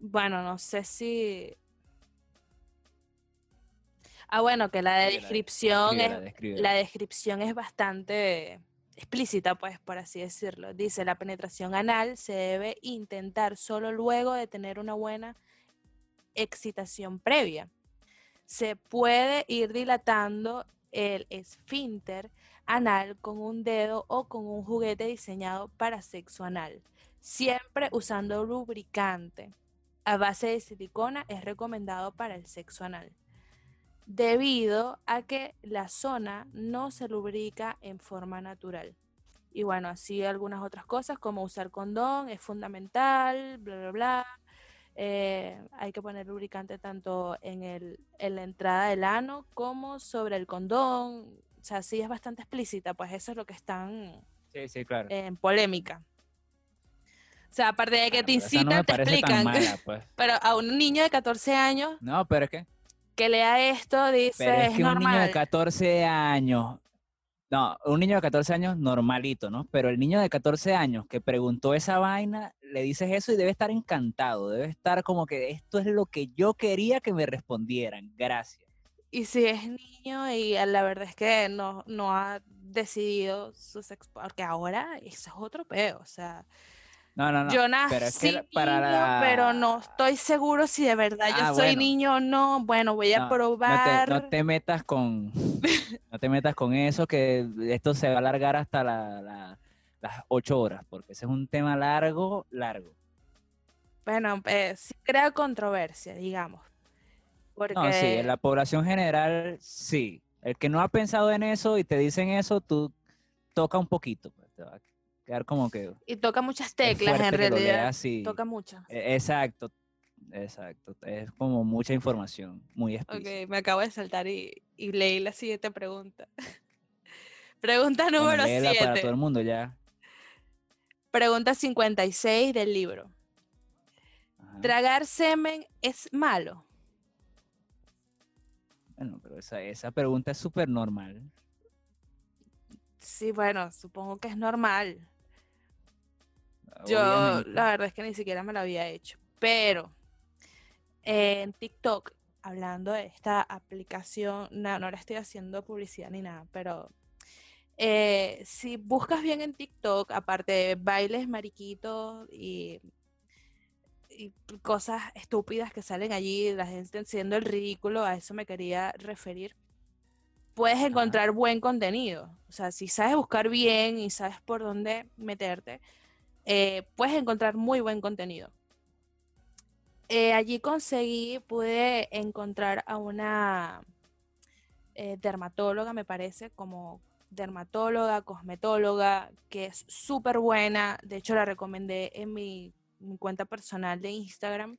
Bueno, no sé si... Ah, bueno, que la descripción, es, la descripción es bastante explícita, pues, por así decirlo. Dice, la penetración anal se debe intentar solo luego de tener una buena excitación previa. Se puede ir dilatando el esfínter anal con un dedo o con un juguete diseñado para sexo anal, siempre usando lubricante. A base de silicona es recomendado para el sexo anal debido a que la zona no se lubrica en forma natural. Y bueno, así algunas otras cosas como usar condón es fundamental, bla, bla, bla. Eh, hay que poner lubricante tanto en, el, en la entrada del ano como sobre el condón. O sea, sí es bastante explícita, pues eso es lo que están en polémica. O sea, aparte de que te incitan, te explican. Pues. (laughs) pero a un niño de 14 años. No, pero es que que lea esto dice Pero es, que un niño de 14 años, no, un niño de 14 años normalito, ¿no? Pero el niño de 14 años que preguntó esa vaina, le dices eso y debe estar encantado, debe estar como que esto es lo que yo quería que me respondieran, gracias. Y si es niño y la verdad es que no, no ha decidido sus porque ahora eso es otro peo, o sea, no, no, no. Yo nací pero para pero no estoy seguro si de verdad yo ah, soy niño o no. Bueno, voy a probar. No te, metas con, (laughs) no te metas con eso, que esto se va a alargar hasta las ocho horas, porque ese es un tema largo, largo. Bueno, pues sí crea controversia, digamos. Porque... No, sí, en la población general, sí. El que no ha pensado en eso y te dicen eso, tú toca un poquito. Pues, te va quedar como que... Y toca muchas teclas en realidad. Toca muchas. E, exacto, exacto. Es como mucha información, muy explícita. Ok, me acabo de saltar y, leí la siguiente pregunta. (laughs) pregunta número 7. para todo el mundo ya. Pregunta 56 del libro. ¿Tragar semen es malo? Bueno, pero esa, esa pregunta es súper normal. Sí, bueno, supongo que es normal. Yo la verdad es que ni siquiera me lo había hecho. Pero en TikTok, hablando de esta aplicación, no, no le estoy haciendo publicidad ni nada, pero eh, si buscas bien en TikTok, aparte de bailes mariquitos y, y, cosas estúpidas que salen allí, la gente haciendo el ridículo, a eso me quería referir, puedes encontrar buen contenido. O sea, si sabes buscar bien y sabes por dónde meterte, eh, puedes encontrar muy buen contenido. Eh, allí conseguí, pude encontrar a una eh, dermatóloga, me parece, como dermatóloga, cosmetóloga, que es súper buena. De hecho, la recomendé en mi, cuenta personal de Instagram.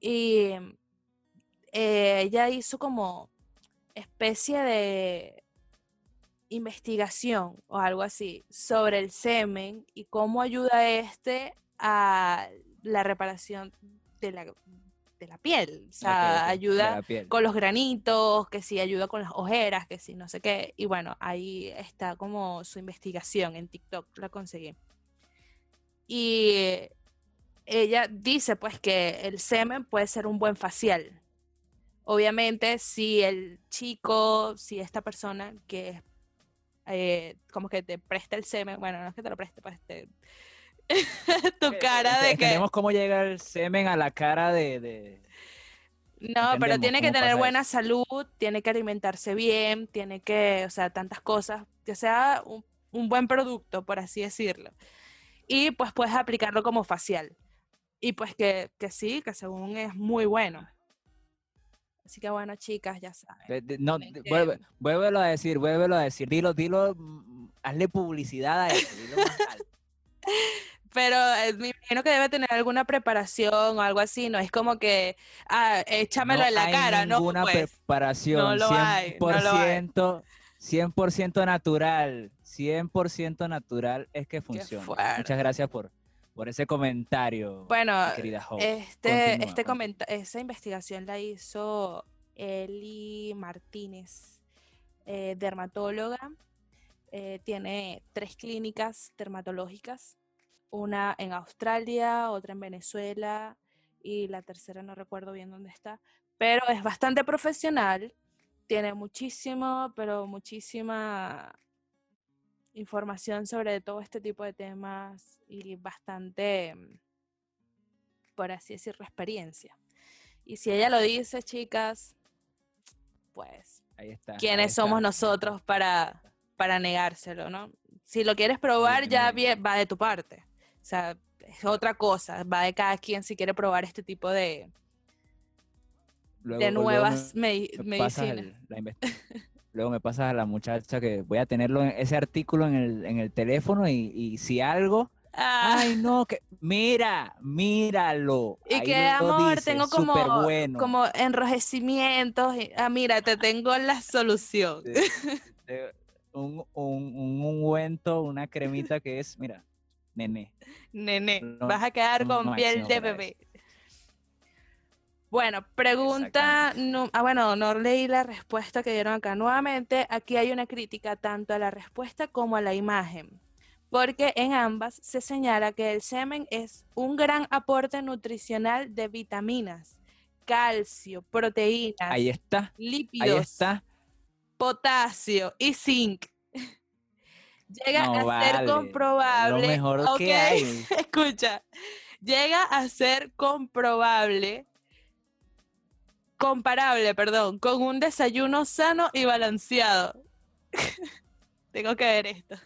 Y ella hizo como especie de investigación o algo así sobre el semen y cómo ayuda este a la reparación de la, de la piel. O sea, ayuda con los granitos, que sí, ayuda con las ojeras, que sí, no sé qué. Y bueno, ahí está como su investigación en TikTok, la conseguí. Y ella dice pues que el semen puede ser un buen facial. Obviamente, si el chico, si esta persona que eh, como que te presta el semen, bueno, no es que te lo preste, pues te, (laughs) tu cara de que... Tenemos cómo llega el semen a la cara de... No, pero tiene que tener buena salud, tiene que alimentarse bien, tiene que, o sea, tantas cosas, que sea un, un buen producto, por así decirlo. Y pues puedes aplicarlo como facial. Y pues que, que sí, que según es muy bueno. Así que bueno, chicas, ya saben. No, vuelve, vuélvelo a decir, vuélvelo a decir. Dilo, dilo, mm, hazle publicidad a eso, dilo más (laughs) pero eh, me imagino que debe tener alguna preparación o algo así, no es como que, ah, échamelo en la cara, ¿no? Ninguna pues, preparación, no lo 100%, 100% natural, 100% natural es que funciona. Muchas gracias por, por ese comentario. Bueno, querida este, este esa investigación la hizo Eli Martínez, eh, dermatóloga. Eh, tiene tres clínicas dermatológicas una en Australia, otra en Venezuela y la tercera no recuerdo bien dónde está, pero es bastante profesional, tiene muchísimo, pero muchísima información sobre todo este tipo de temas y bastante, por así decirlo, experiencia. Y si ella lo dice, chicas, pues, ahí está, ¿quiénes somos nosotros para, para negárselo, no? Si lo quieres probar, ya va de tu parte. O sea, es otra cosa. Va de cada quien si quiere probar este tipo de, de nuevas medicinas. (laughs) luego me pasas a la muchacha que voy a tenerlo ese artículo en el, en el teléfono y, si algo. Ah. Ay, no, que mira, míralo. Y que amor, tengo como, como enrojecimientos. ah, mira, te tengo la solución. (laughs) un, un, un ungüento, una cremita que es, mira, Nene. Nene, vas a quedar con piel de bebé. Bueno, pregunta, no, ah, bueno, no leí la respuesta que dieron acá. Nuevamente, aquí hay una crítica tanto a la respuesta como a la imagen, porque en ambas se señala que el semen es un gran aporte nutricional de vitaminas, calcio, proteínas, ahí está, lípidos, ahí está. potasio y zinc (laughs) llega a ser comprobable. Lo mejor que hay. (laughs) Escucha, llega a ser comprobable, comparable, perdón, con un desayuno sano y balanceado. (laughs) Tengo que ver esto.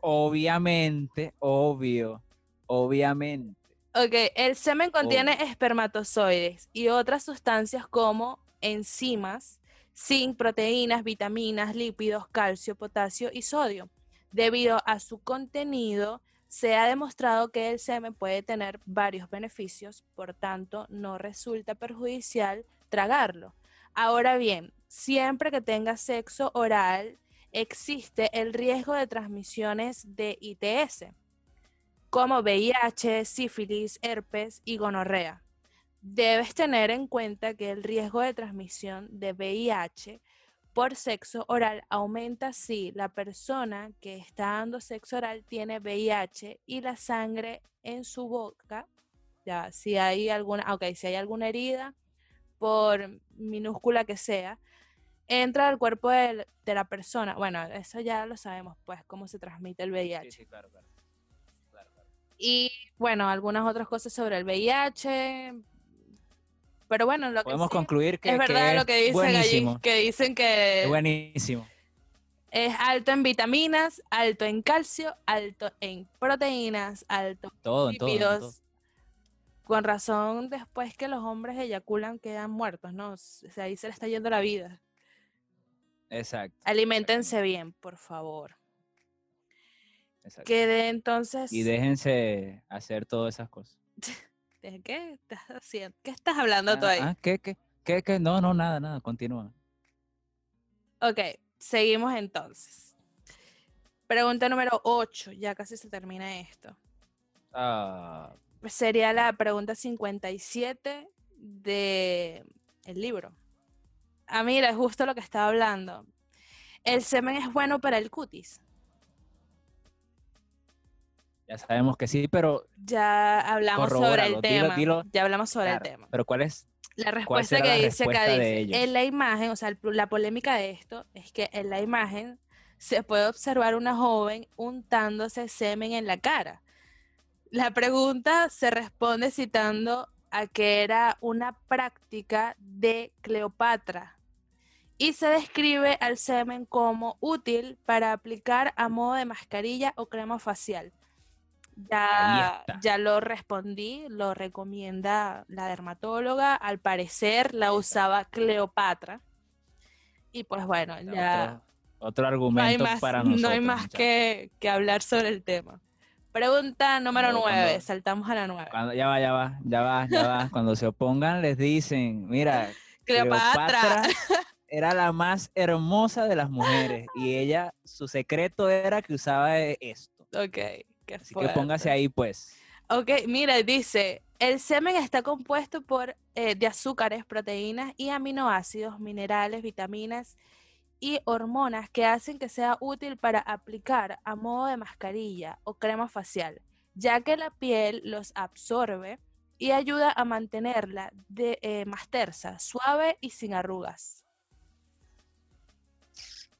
Obviamente, obvio, obviamente. Ok, el semen contiene espermatozoides y otras sustancias como enzimas zinc, proteínas, vitaminas, lípidos, calcio, potasio y sodio. Debido a su contenido, se ha demostrado que el semen puede tener varios beneficios, por tanto, no resulta perjudicial tragarlo. Ahora bien, siempre que tengas sexo oral, existe el riesgo de transmisiones de ITS, como VIH, sífilis, herpes y gonorrea debes tener en cuenta que el riesgo de transmisión de VIH por sexo oral aumenta si la persona que está dando sexo oral tiene VIH y la sangre en su boca, ya, si hay alguna, okay, si hay alguna herida, por minúscula que sea, entra al cuerpo de, la persona. Bueno, eso ya lo sabemos, pues, cómo se transmite el VIH. Sí, claro, claro. Y bueno, algunas otras cosas sobre el VIH, pero bueno, lo podemos concluir que es verdad lo que dicen allí, que dicen que es buenísimo. Es alto en vitaminas, alto en calcio, alto en proteínas, alto en lípidos. Con razón, después que los hombres eyaculan quedan muertos, ¿no? O sea, ahí se le está yendo la vida. Exacto. Aliméntense bien, por favor. Exacto. Quede entonces. Y déjense hacer todas esas cosas. (laughs) ¿Qué estás haciendo? ¿Qué estás hablando tú ahí? Ah, ¿qué, qué, qué, qué? No, no, nada, nada, continúa. Ok, seguimos entonces. Pregunta número 8, ya casi se termina esto. Ah. Sería la pregunta 57 de el libro. Ah, mira, es justo lo que estaba hablando. ¿El semen es bueno para el cutis? Ya sabemos que sí, pero... Ya hablamos sobre el tema. ya hablamos sobre el tema. Pero ¿cuál es La respuesta que dice acá dice, en la imagen, o sea, la polémica de esto es que en la imagen se puede observar una joven untándose semen en la cara. La pregunta se responde citando a que era una práctica de Cleopatra y se describe al semen como útil para aplicar a modo de mascarilla o crema facial. Ya, ya lo respondí, lo recomienda la dermatóloga, al parecer la usaba Cleopatra. Y pues bueno, ya... Otro, argumento para nosotros. No hay más (laughs) que, hablar sobre el tema. Pregunta número nueve, saltamos a la nueve. ya va, ya va, ya va, ya va. (laughs) cuando se opongan les dicen, mira, Cleopatra (laughs) era la más hermosa de las mujeres y ella, su secreto era que usaba esto. Ok, qué Así que póngase ahí pues. Ok, mira, dice, el semen está compuesto por, eh, de azúcares, proteínas y aminoácidos, minerales, vitaminas y hormonas que hacen que sea útil para aplicar a modo de mascarilla o crema facial, ya que la piel los absorbe y ayuda a mantenerla de, eh, más tersa, suave y sin arrugas.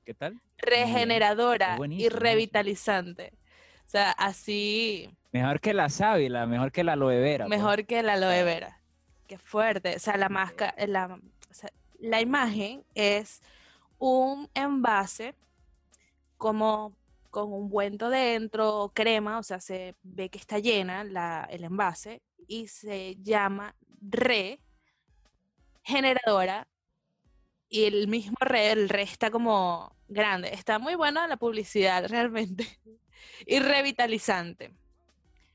¿Qué tal? Regeneradora y revitalizante. O sea, así. Mejor que la sábila, mejor que la aloe vera. Pues. Mejor que la aloe vera. Qué fuerte. O sea, la máscara, la, la imagen es un envase como con un buento dentro, crema, o sea, se ve que está llena la, el envase y se llama regeneradora y el mismo re, el re está como grande. Está muy buena la publicidad (laughs) realmente y revitalizante.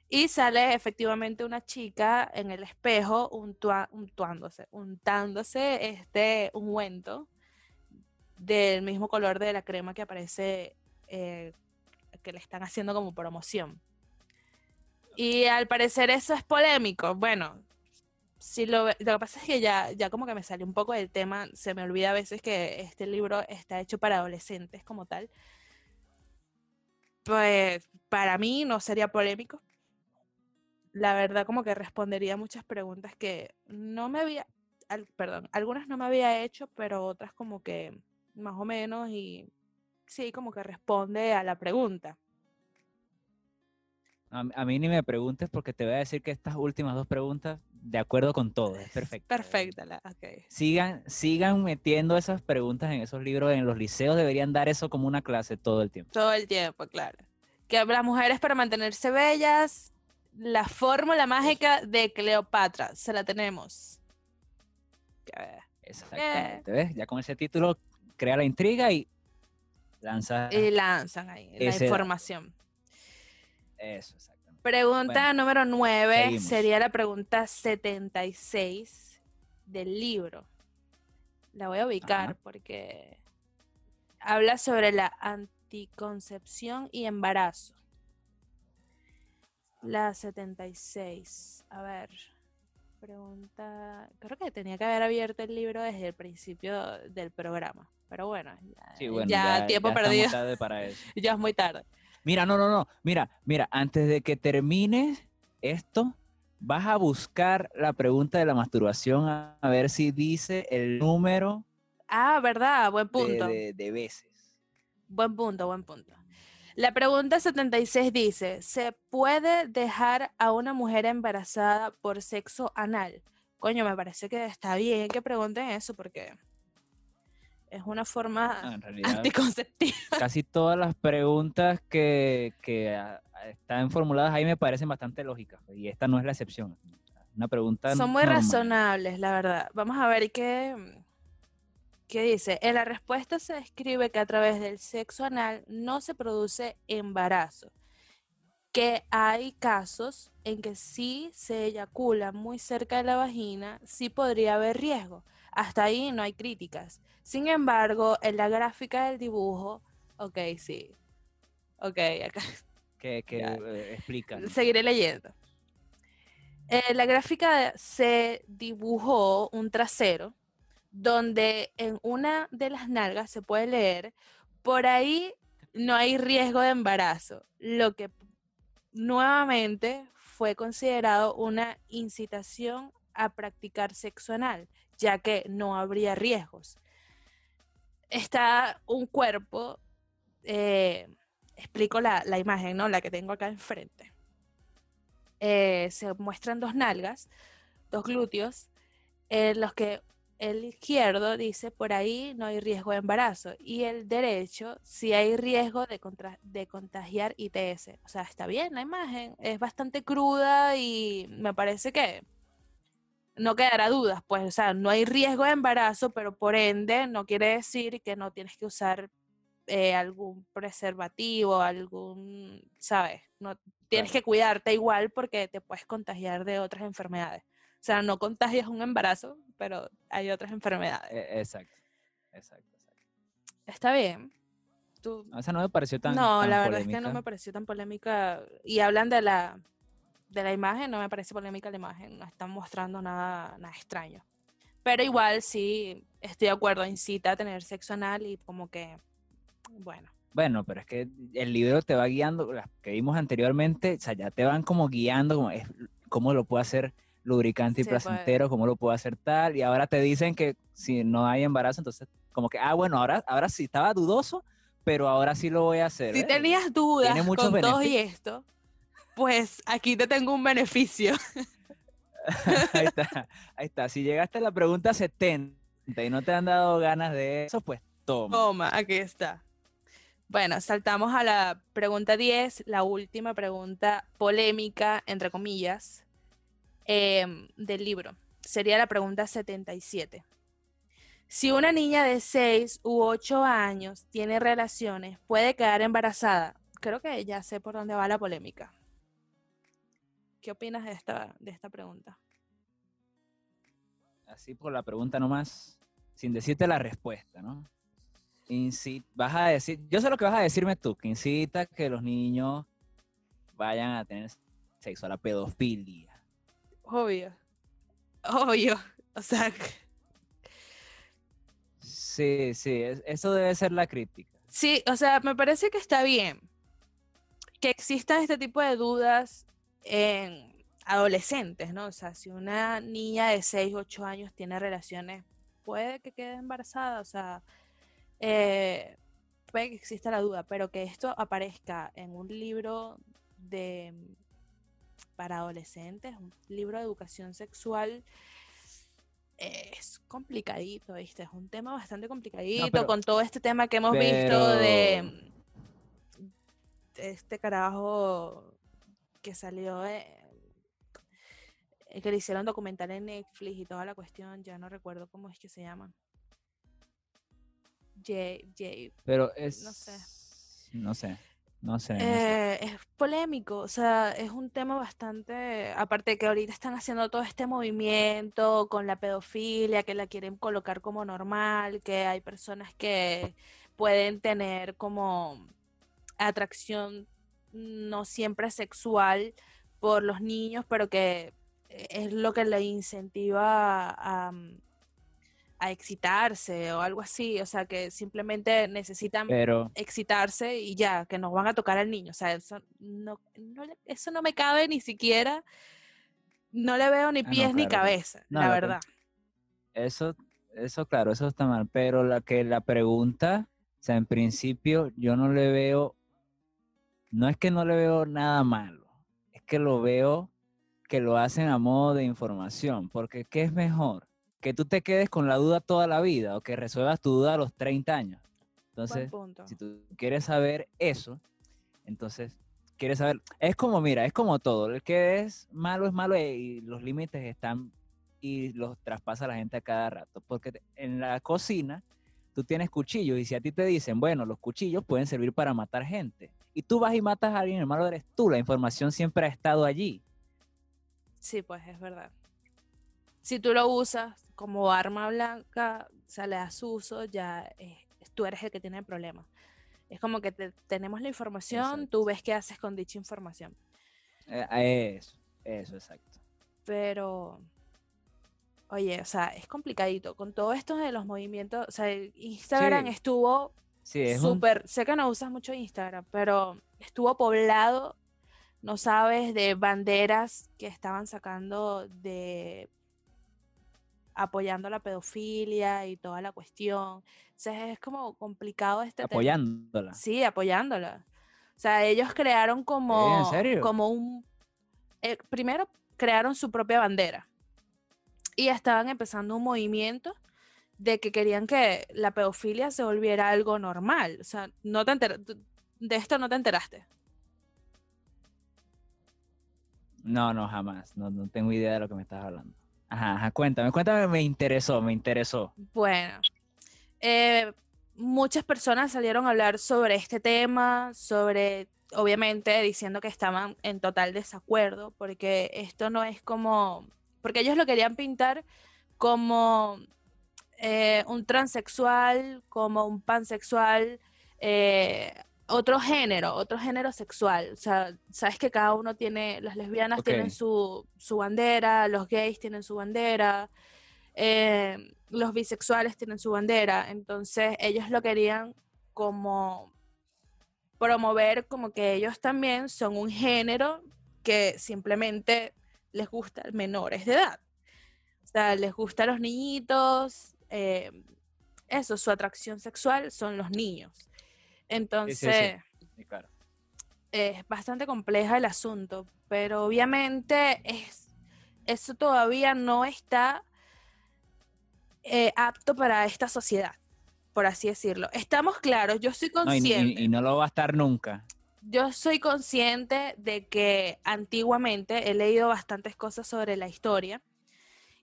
Y sale efectivamente una chica en el espejo untuándose, untándose este ungüento del mismo color de la crema que aparece, eh, que le están haciendo como promoción. Y al parecer eso es polémico. Bueno, si lo, lo que pasa es que ya, ya como que me sale un poco del tema, se me olvida a veces que este libro está hecho para adolescentes como tal. Pues para mí no sería polémico. La verdad como que respondería muchas preguntas que no me había, perdón, algunas no me había hecho, pero otras como que más o menos y sí, como que responde a la pregunta. A, mí ni me preguntes porque te voy a decir que estas últimas dos preguntas, de acuerdo con todo, es perfecto. Perfecta, Sigan, sigan metiendo esas preguntas en esos libros, en los liceos deberían dar eso como una clase todo el tiempo. Todo el tiempo, claro. Que las mujeres para mantenerse bellas, la fórmula mágica de Cleopatra, se la tenemos. Exactamente, ¿ves? Ya con ese título crea la intriga y lanza. Y lanzan ahí la información. Eso, Pregunta número 9 sería la pregunta 76 del libro. La voy a ubicar porque habla sobre la anticoncepción y embarazo. La 76. A ver. Pregunta. Creo que tenía que haber abierto el libro desde el principio del programa. Pero bueno, ya, tiempo perdido. (laughs) ya es muy tarde. Mira, no, no, no. Mira, mira, antes de que termine esto, vas a buscar la pregunta de la masturbación a, ver si dice el número. Ah, verdad, buen punto. De, veces. Buen punto, buen punto. La pregunta 76 dice, ¿se puede dejar a una mujer embarazada por sexo anal? Coño, me parece que está bien que pregunten eso porque es una forma ah, anticonceptiva. (laughs) Casi todas las preguntas que, ah, están formuladas ahí me parecen bastante lógicas y esta no es la excepción. Una pregunta. Son muy razonables, la verdad. Vamos a ver qué, qué dice. En la respuesta se describe que a través del sexo anal no se produce embarazo, que hay casos en que si se eyacula muy cerca de la vagina, sí podría haber riesgo. Hasta ahí no hay críticas. Sin embargo, en la gráfica del dibujo, ok, sí. Ok, acá. (laughs) Que, eh, explica. Seguiré leyendo. En la gráfica se dibujó un trasero donde en una de las nalgas se puede leer, por ahí no hay riesgo de embarazo, lo que nuevamente fue considerado una incitación a practicar sexo anal, ya que no habría riesgos. Está un cuerpo, eh, explico la, imagen, ¿no? La que tengo acá enfrente. Eh, se muestran dos nalgas, dos glúteos, en los que el izquierdo dice por ahí no hay riesgo de embarazo y el derecho sí hay riesgo de, de contagiar ITS. O sea, está bien la imagen, es bastante cruda y me parece que no quedará dudas, pues, o sea, no hay riesgo de embarazo, pero por ende no quiere decir que no tienes que usar eh, algún preservativo, algún, ¿sabes? No, tienes que cuidarte igual porque te puedes contagiar de otras enfermedades. O sea, no contagias un embarazo, pero hay otras enfermedades. E, exacto, exacto, exacto. Está bien. Tú... esa no me pareció tan No, la verdad es que no me pareció tan polémica. Y hablan de la, de la imagen, no me parece polémica la imagen. No están mostrando nada, nada extraño. Pero igual sí, estoy de acuerdo, incita a tener sexo anal y como que, bueno. Bueno, pero es que el libro te va guiando, las que vimos anteriormente, o sea, ya te van como guiando como es, cómo lo puede hacer lubricante y pues. placentero, cómo lo puedo hacer tal, y ahora te dicen que si no hay embarazo, entonces como que, ah, bueno, ahora, ahora sí estaba dudoso, pero ahora sí lo voy a hacer. Si ¿eh? tenías dudas con todo y esto, pues aquí te tengo un beneficio. (laughs) ahí está, ahí está. Si llegaste a la pregunta 70 y no te han dado ganas de eso, pues toma. Toma, aquí está. Bueno, saltamos a la pregunta 10, la última pregunta polémica, entre comillas, Em, del libro. Sería la pregunta 77. Si una niña de 6 u 8 años tiene relaciones, puede quedar embarazada. Creo que ya sé por dónde va la polémica. ¿Qué opinas de esta, de esta pregunta? Así por la pregunta nomás, sin decirte la respuesta, ¿no? vas a decir, yo sé lo que vas a decirme tú, que incita que los niños vayan a tener sexo, a la pedofilia. Obvio. Obvio. O sea. Sí, sí, eso debe ser la crítica. Sí, o sea, me parece que está bien que existan este tipo de dudas en adolescentes, ¿no? O sea, si una niña de 6, 8 años tiene relaciones, puede que quede embarazada, o sea, eh, puede que exista la duda, pero que esto aparezca en un libro de para adolescentes, un libro de educación sexual es complicadito, ¿viste? Es un tema bastante complicadito con todo este tema que hemos visto de, este carajo que salió, eh, que le hicieron documental en Netflix y toda la cuestión, ya no recuerdo cómo es que se llama. Jay, Jay. Pero es... No sé. No sé. No sé, eh, Es polémico, o sea, es un tema bastante, aparte de que ahorita están haciendo todo este movimiento con la pedofilia, que la quieren colocar como normal, que hay personas que pueden tener como atracción no siempre sexual por los niños, pero que es lo que le incentiva a, a excitarse o algo así, o sea, que simplemente necesitan excitarse y ya, que nos van a tocar al niño, o sea, eso no, eso no me cabe ni siquiera, no le veo ni ah, pies ni cabeza, la verdad. Eso, eso claro, eso está mal, pero la que la pregunta, o sea, en principio yo no le veo, no es que no le veo nada malo, es que lo veo que lo hacen a modo de información, porque ¿qué es mejor? que tú te quedes con la duda toda la vida o que resuelvas tu duda a los 30 años. Entonces, si tú quieres saber eso, entonces quieres saber, es como, mira, es como todo, el que es malo es malo y los límites están y los traspasa la gente a cada rato, porque en la cocina tú tienes cuchillos y si a ti te dicen, bueno, los cuchillos pueden servir para matar gente y tú vas y matas a alguien, el malo eres tú, la información siempre ha estado allí. Sí, pues es verdad. Si tú lo usas como arma blanca, o sea, le das uso, ya tú eres el que tiene el problema. Es como que tenemos la información, tú ves qué haces con dicha información. Eh, eso, eso, exacto. Pero, oye, o sea, es complicadito. Con todo esto de los movimientos, o sea, Instagram estuvo súper, sé que no usas mucho Instagram, pero estuvo poblado, no sabes, de banderas que estaban sacando de apoyando la pedofilia y toda la cuestión. Entonces es como complicado este Apoyándola. Sí, apoyándola. O sea, ellos crearon como, como un... Eh, primero crearon su propia bandera y estaban empezando un movimiento de que querían que la pedofilia se volviera algo normal. O sea, no te de esto no te enteraste. No, no, jamás. No, no tengo idea de lo que me estás hablando. Ajá, cuéntame, cuéntame, me interesó, me interesó. Bueno, eh, muchas personas salieron a hablar sobre este tema, sobre, obviamente, diciendo que estaban en total desacuerdo, porque esto no es como, porque ellos lo querían pintar como eh, un transexual, como un pansexual, eh, otro género, otro género sexual. O sea, sabes que cada uno tiene, las lesbianas tienen su, bandera, los gays tienen su bandera, eh, los bisexuales tienen su bandera. Entonces ellos lo querían como promover como que ellos también son un género que simplemente les gusta menores de edad. O sea, les gusta a los niñitos. Eh, eso, su atracción sexual son los niños. Entonces, es bastante compleja el asunto, pero obviamente es, eso todavía no está eh, apto para esta sociedad, por así decirlo. Estamos claros, yo soy consciente. y, no lo va a estar nunca. Yo soy consciente de que antiguamente he leído bastantes cosas sobre la historia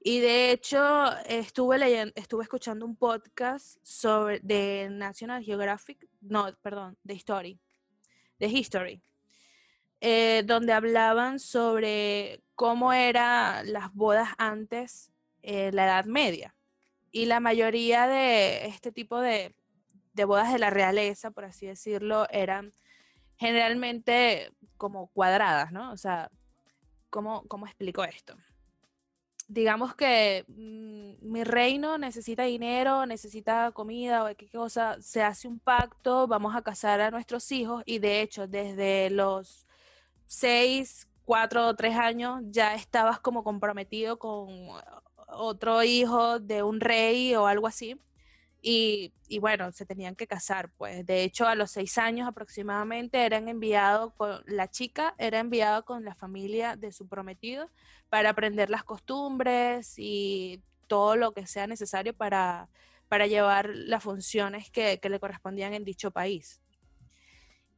y de hecho, estuve leyendo, estuve escuchando un podcast sobre de National Geographic, no, perdón, de History, de History, eh, donde hablaban sobre cómo eran las bodas antes en la Edad Media. Y la mayoría de este tipo de, de bodas de la realeza, por así decirlo, eran generalmente como cuadradas, ¿no? O sea, ¿cómo, cómo explico esto? digamos que mm, mi reino necesita dinero, necesita comida o qué cosa, se hace un pacto, vamos a casar a nuestros hijos y de hecho desde los seis, cuatro o tres años ya estabas como comprometido con otro hijo de un rey o algo así. Y, bueno, se tenían que casar, pues. De hecho, a los seis años aproximadamente eran enviados, con, la chica era enviada con la familia de su prometido para aprender las costumbres y todo lo que sea necesario para, para llevar las funciones que, que le correspondían en dicho país.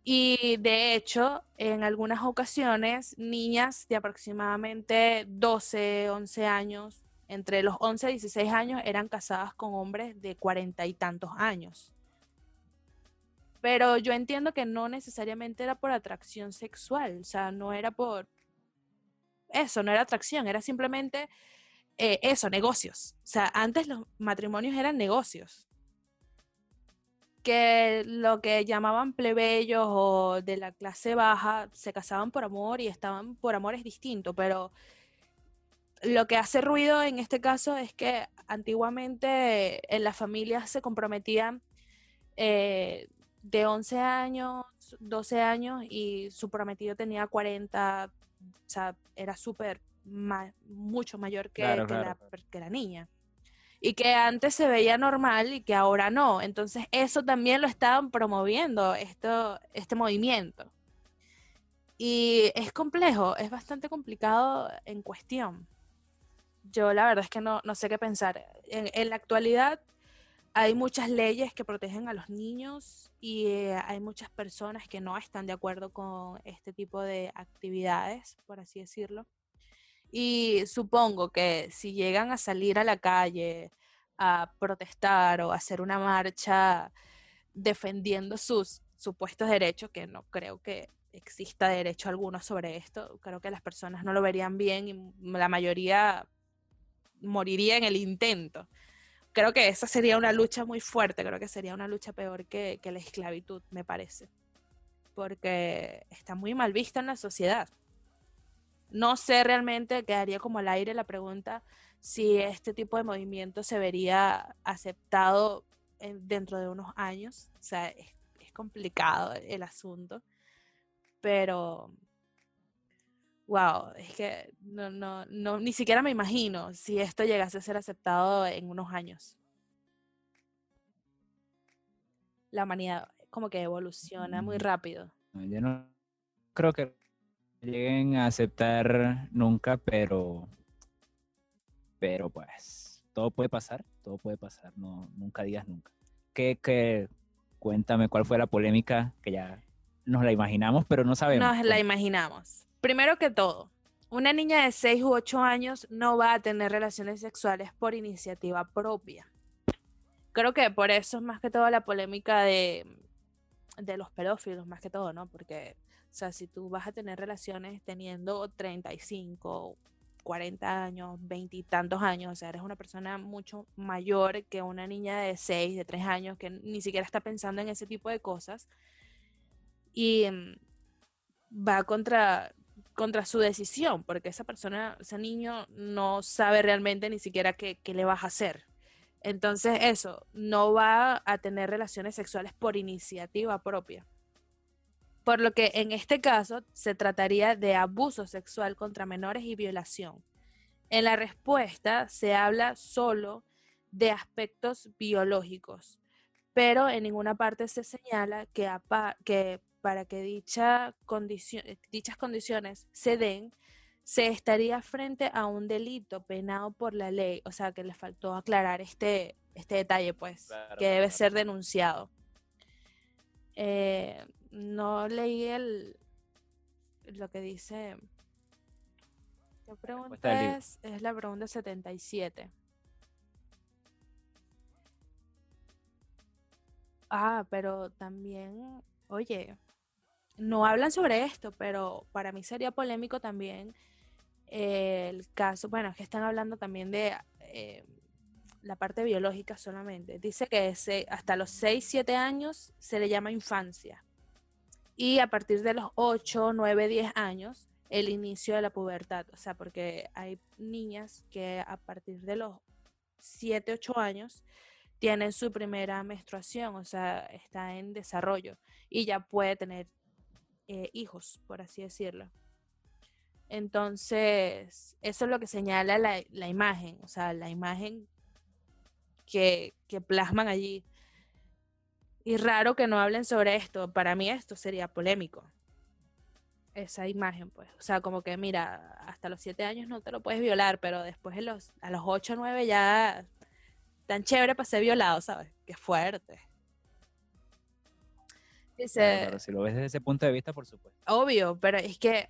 Y de hecho, en algunas ocasiones, niñas de aproximadamente 12, 11 años entre los 11 y 16 años eran casadas con hombres de cuarenta y tantos años. Pero yo entiendo que no necesariamente era por atracción sexual, o sea, no era por eso, no era atracción, era simplemente eh, eso, negocios. O sea, antes los matrimonios eran negocios. Que lo que llamaban plebeyos o de la clase baja se casaban por amor y estaban por amores distintos, pero lo que hace ruido en este caso es que antiguamente en las familias se comprometían eh, de 11 años, 12 años y su prometido tenía 40, o sea, era súper, mucho mayor que, La, que la niña. Y que antes se veía normal y que ahora no. Entonces eso también lo estaban promoviendo, esto, este movimiento. Y es complejo, es bastante complicado en cuestión yo la verdad es que no, sé qué pensar. En, la actualidad hay muchas leyes que protegen a los niños y eh, hay muchas personas que no están de acuerdo con este tipo de actividades, por así decirlo. Y supongo que si llegan a salir a la calle a protestar o a hacer una marcha defendiendo sus supuestos derechos, que no creo que exista derecho alguno sobre esto, creo que las personas no lo verían bien y la mayoría moriría en el intento. Creo que esa sería una lucha muy fuerte, creo que sería una lucha peor que, la esclavitud, me parece, porque está muy mal vista en la sociedad. No sé realmente, quedaría como al aire la pregunta si este tipo de movimiento se vería aceptado dentro de unos años. O sea, es, complicado el asunto. Pero wow, es que no, no, no, ni siquiera me imagino si esto llegase a ser aceptado en unos años. La humanidad como que evoluciona muy mm. rápido. Yo no creo que lleguen a aceptar nunca, pero, pero pues todo puede pasar, todo puede pasar, no, nunca digas nunca. ¿Qué, qué, cuéntame cuál fue la polémica que ya nos la imaginamos, pero no sabemos? Nos la imaginamos. Primero que todo, una niña de 6 u 8 años no va a tener relaciones sexuales por iniciativa propia. Creo que por eso es más que todo la polémica de, de los pedófilos, más que todo, ¿no? Porque, o sea, si tú vas a tener relaciones teniendo 35, 40 años, 20 y tantos años, o sea, eres una persona mucho mayor que una niña de 6, de 3 años que ni siquiera está pensando en ese tipo de cosas. Y mm, va contra, contra su decisión, porque esa persona, ese niño no sabe realmente ni siquiera qué, qué le vas a hacer. Entonces eso, no va a tener relaciones sexuales por iniciativa propia. Por lo que en este caso se trataría de abuso sexual contra menores y violación. En la respuesta se habla solo de aspectos biológicos, pero en ninguna parte se señala que, que para que dicha dichas condiciones se den, se estaría frente a un delito penado por la ley. O sea, que le faltó aclarar este, este detalle, pues, que debe ser denunciado. Eh, no leí el lo que dice. ¿Qué pregunta es? Es la pregunta 77. Ah, pero también, oye, no hablan sobre esto, pero para mí sería polémico también el caso, bueno, es que están hablando también de eh, la parte biológica solamente. Dice que hasta los 6, 7 años se le llama infancia. Y a partir de los 8, 9, 10 años, el inicio de la pubertad. O sea, porque hay niñas que a partir de los 7, 8 años tienen su primera menstruación, o sea, está en desarrollo y ya puede tener eh, hijos, por así decirlo. Entonces, eso es lo que señala la, imagen, o sea, la imagen que, que, plasman allí. Y raro que no hablen sobre esto. Para mí esto sería polémico. Esa imagen, pues. O sea, como que, mira, hasta los siete años no te lo puedes violar, pero después de los, a los ocho o nueve ya tan chévere para ser violado, ¿sabes? Qué fuerte si lo ves desde ese punto de vista, por supuesto. Obvio, pero es que,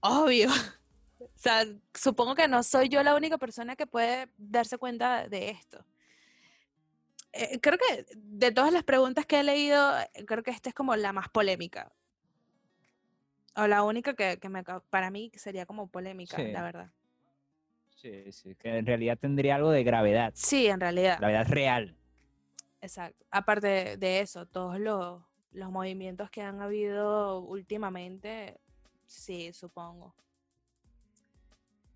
obvio. (laughs) o sea, supongo que no soy yo la única persona que puede darse cuenta de esto. Eh, creo que de todas las preguntas que he leído, creo que esta es como la más polémica. O la única que, me, para mí sería como polémica, la verdad. Sí, sí, que en realidad tendría algo de gravedad. Sí, en realidad. Gravedad real. Exacto. Aparte de eso, todos los, los movimientos que han habido últimamente, sí, supongo.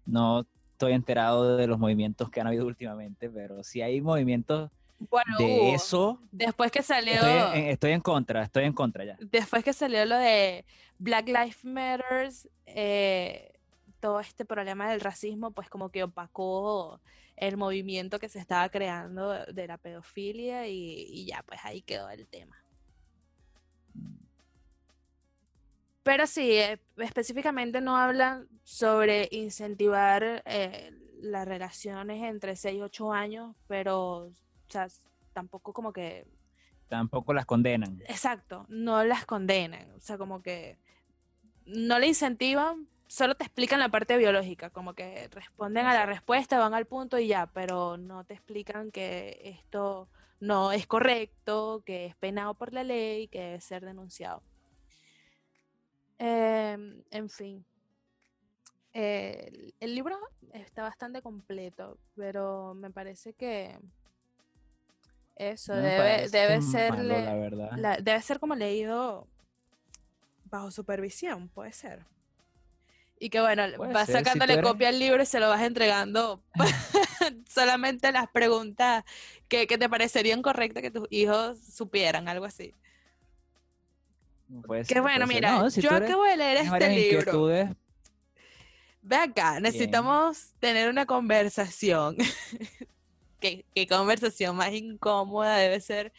No estoy enterado de los movimientos que han habido últimamente, pero si hay movimientos de eso. Después que salió. Estoy en, contra, estoy en contra ya. Después que salió lo de Black Lives Matters, eh, todo este problema del racismo, pues como que opacó el movimiento que se estaba creando de la pedofilia y ya, pues ahí quedó el tema. Pero sí, eh, específicamente no hablan sobre incentivar eh, las relaciones entre 6 y 8 años, pero tampoco como que... Tampoco las condenan. Exacto, no las condenan. O sea, como que no le incentivan, solo te explican la parte biológica, como que responden a la respuesta, van al punto y ya, pero no te explican que esto no es correcto, que es penado por la ley, que debe ser denunciado. Em, en fin. el, libro está bastante completo, pero me parece que eso debe, debe ser debe ser como leído bajo supervisión, puede ser. Y que bueno, vas sacándole copia al libro y se lo vas entregando (laughs) solamente las preguntas que, que te parecerían correctas que tus hijos supieran, algo así. Qué bueno, mira, yo acabo de leer este libro. Ve acá, necesitamos tener una conversación. (laughs) ¿Qué, ¿Qué, conversación más incómoda debe ser?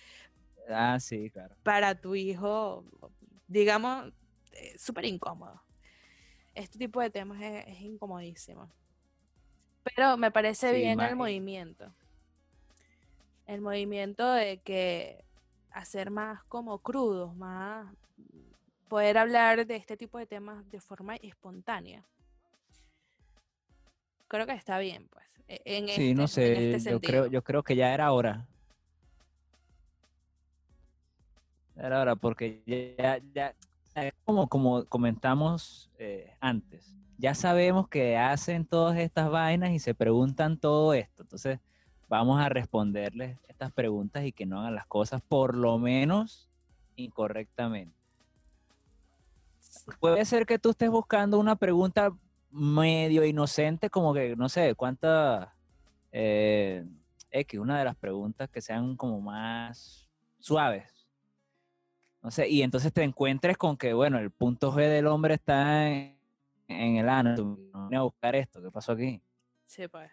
Ah, sí, claro. Para tu hijo, digamos, eh, súper incómodo. Este tipo de temas es, incomodísimo. Pero me parece bien el movimiento. El movimiento de que hacer más como crudos, más poder hablar de este tipo de temas de forma espontánea. Creo que está bien, pues. E, en sí, no este, sé, yo, creo, yo creo que ya era hora. Era hora, porque ya, ya, como, como comentamos eh, antes, ya sabemos que hacen todas estas vainas y se preguntan todo esto. Entonces, vamos a responderles estas preguntas y que no hagan las cosas por lo menos incorrectamente. Puede ser que tú estés buscando una pregunta medio inocente, como que, no sé, cuánta eh, X, una de las preguntas que sean como más suaves. No sé, y entonces te encuentres con que, bueno, el punto G del hombre está en, el ano. no a buscar esto, ¿qué pasó aquí? Sí, pues.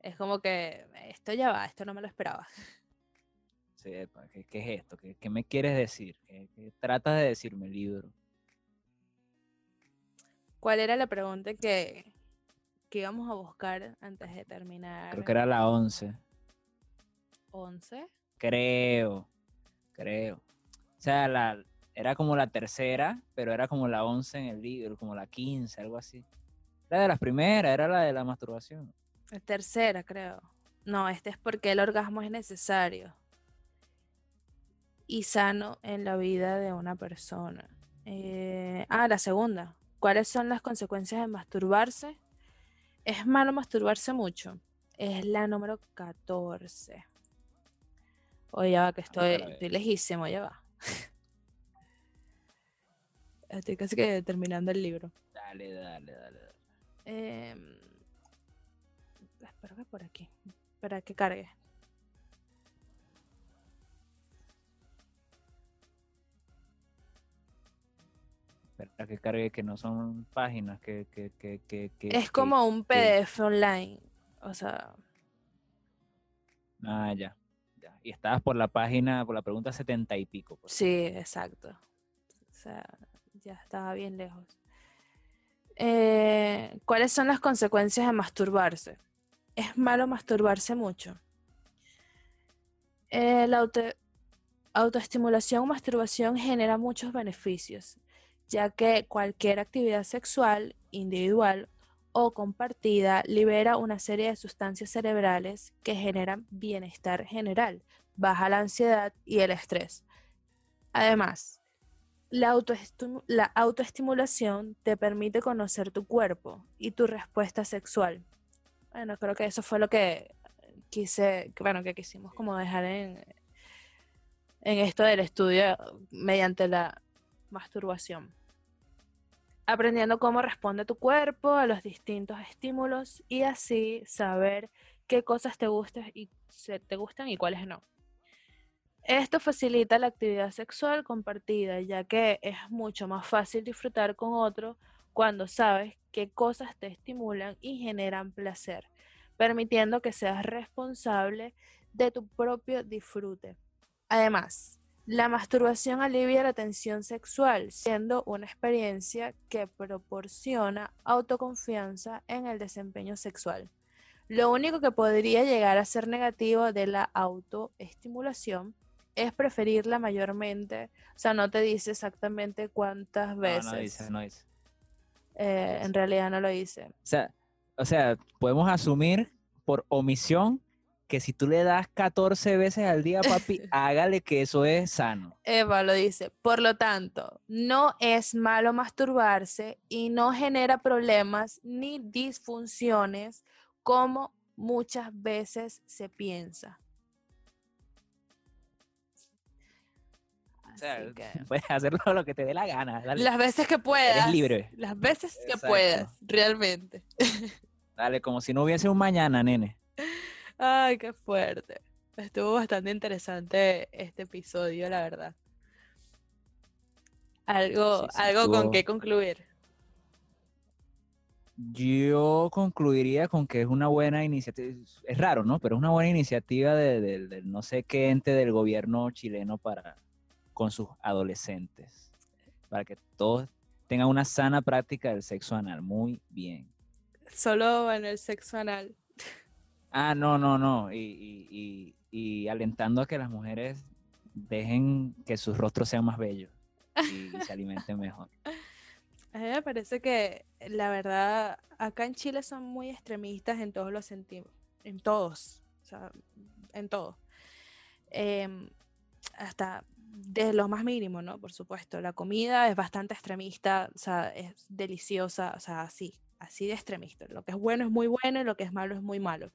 Es como que esto ya va, esto no me lo esperaba. Sí, ¿qué, qué es esto? ¿Qué, me quieres decir? ¿Qué, tratas de decirme, libro? ¿Cuál era la pregunta que, que íbamos a buscar antes de terminar? Creo que era la 11. ¿11? Creo, creo. O sea, la, era como la tercera, pero era como la 11 en el libro, como la 15, algo así. Era de las primeras, era la de la masturbación. La tercera, creo. No, este es porque el orgasmo es necesario y sano en la vida de una persona. Eh, ah, la segunda. ¿Cuáles son las consecuencias de masturbarse? ¿Es malo masturbarse mucho? Es la número 14. Oye, ya va, que estoy, estoy lejísimo, ya va. (laughs) Estoy casi que terminando el libro. Dale, dale, dale. dale. Em, espero que por aquí. Para que cargue. Espera que cargue, que no son páginas, que... que, que, que es como un PDF online. O sea... Ah, ya. ya. Y estabas por la página, por la pregunta setenta y pico. Sí, exacto. O sea, ya estaba bien lejos. Eh, ¿Cuáles son las consecuencias de masturbarse? ¿Es malo masturbarse mucho? Eh, la autoestimulación o masturbación genera muchos beneficios, ya que cualquier actividad sexual, individual o compartida, libera una serie de sustancias cerebrales que generan bienestar general, baja la ansiedad y el estrés. Además, la, autoestimulación te permite conocer tu cuerpo y tu respuesta sexual. Bueno, creo que eso fue lo que quise, bueno, que quisimos como dejar en, en esto del estudio mediante la masturbación. Aprendiendo cómo responde tu cuerpo a los distintos estímulos y así saber qué cosas te gustan y, cuáles no. Esto facilita la actividad sexual compartida, ya que es mucho más fácil disfrutar con otro cuando sabes qué cosas te estimulan y generan placer, permitiendo que seas responsable de tu propio disfrute. Además, la masturbación alivia la tensión sexual, siendo una experiencia que proporciona autoconfianza en el desempeño sexual. Lo único que podría llegar a ser negativo de la autoestimulación es preferirla mayormente. O sea, no te dice exactamente cuántas veces. No, no dice, no dice. Eh, en realidad no lo dice. O sea, o sea, podemos asumir por omisión que si tú le das 14 veces al día, papi, (laughs) hágale que eso es sano. Eva lo dice. Por lo tanto, no es malo masturbarse y no genera problemas ni disfunciones como muchas veces se piensa. O sea, (laughs) puedes hacerlo lo que te dé la gana. Las veces que puedas. Eres libre. Las veces que puedas, realmente. (laughs) Dale, como si no hubiese un mañana, nene. Ay, qué fuerte. Estuvo bastante interesante este episodio, la verdad. Algo, algo con qué concluir. yo concluiría con que es una buena iniciativa, es raro, ¿no? Pero es una buena iniciativa del de, no sé qué ente del gobierno chileno para con sus adolescentes, para que todos tengan una sana práctica del sexo anal. Muy bien. Solo en el sexo anal. Ah, no, no, no. Y, y alentando a que las mujeres dejen que sus rostros sean más bellos y se alimenten mejor. (laughs) A mí me parece que la verdad, acá en Chile son muy extremistas en todos los sentidos, en todos, o sea, en todo. Em, hasta desde lo más mínimo, ¿no? Por supuesto, la comida es bastante extremista, o sea, es deliciosa, o sea, así, así de extremista. Lo que es bueno es muy bueno y lo que es malo es muy malo.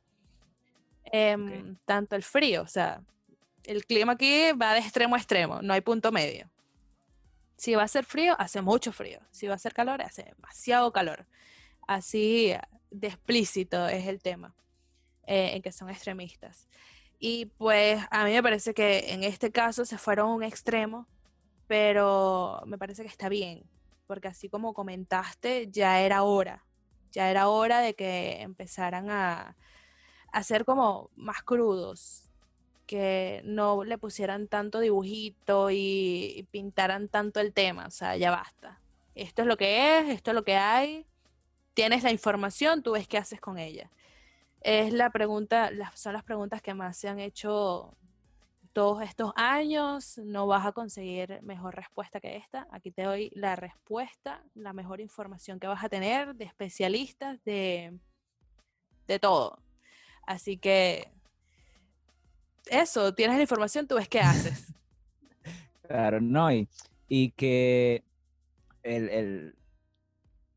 Em, tanto el frío, o sea, el clima aquí va de extremo a extremo, no hay punto medio. Si va a ser frío, hace mucho frío. Si va a ser calor, hace demasiado calor. Así de explícito es el tema eh, en que son extremistas. Y pues a mí me parece que en este caso se fueron a un extremo, pero me parece que está bien, porque así como comentaste, ya era hora, ya era hora de que empezaran a, a ser como más crudos, que no le pusieran tanto dibujito y, pintaran tanto el tema, o sea, ya basta. Esto es lo que es, esto es lo que hay, tienes la información, tú ves qué haces con ella. Es la pregunta, son las preguntas que más se han hecho todos estos años, no vas a conseguir mejor respuesta que esta. Aquí te doy la respuesta, la mejor información que vas a tener de especialistas, de, de todo. Así que eso, tienes la información, tú ves qué haces. (laughs) claro, no, y, que el,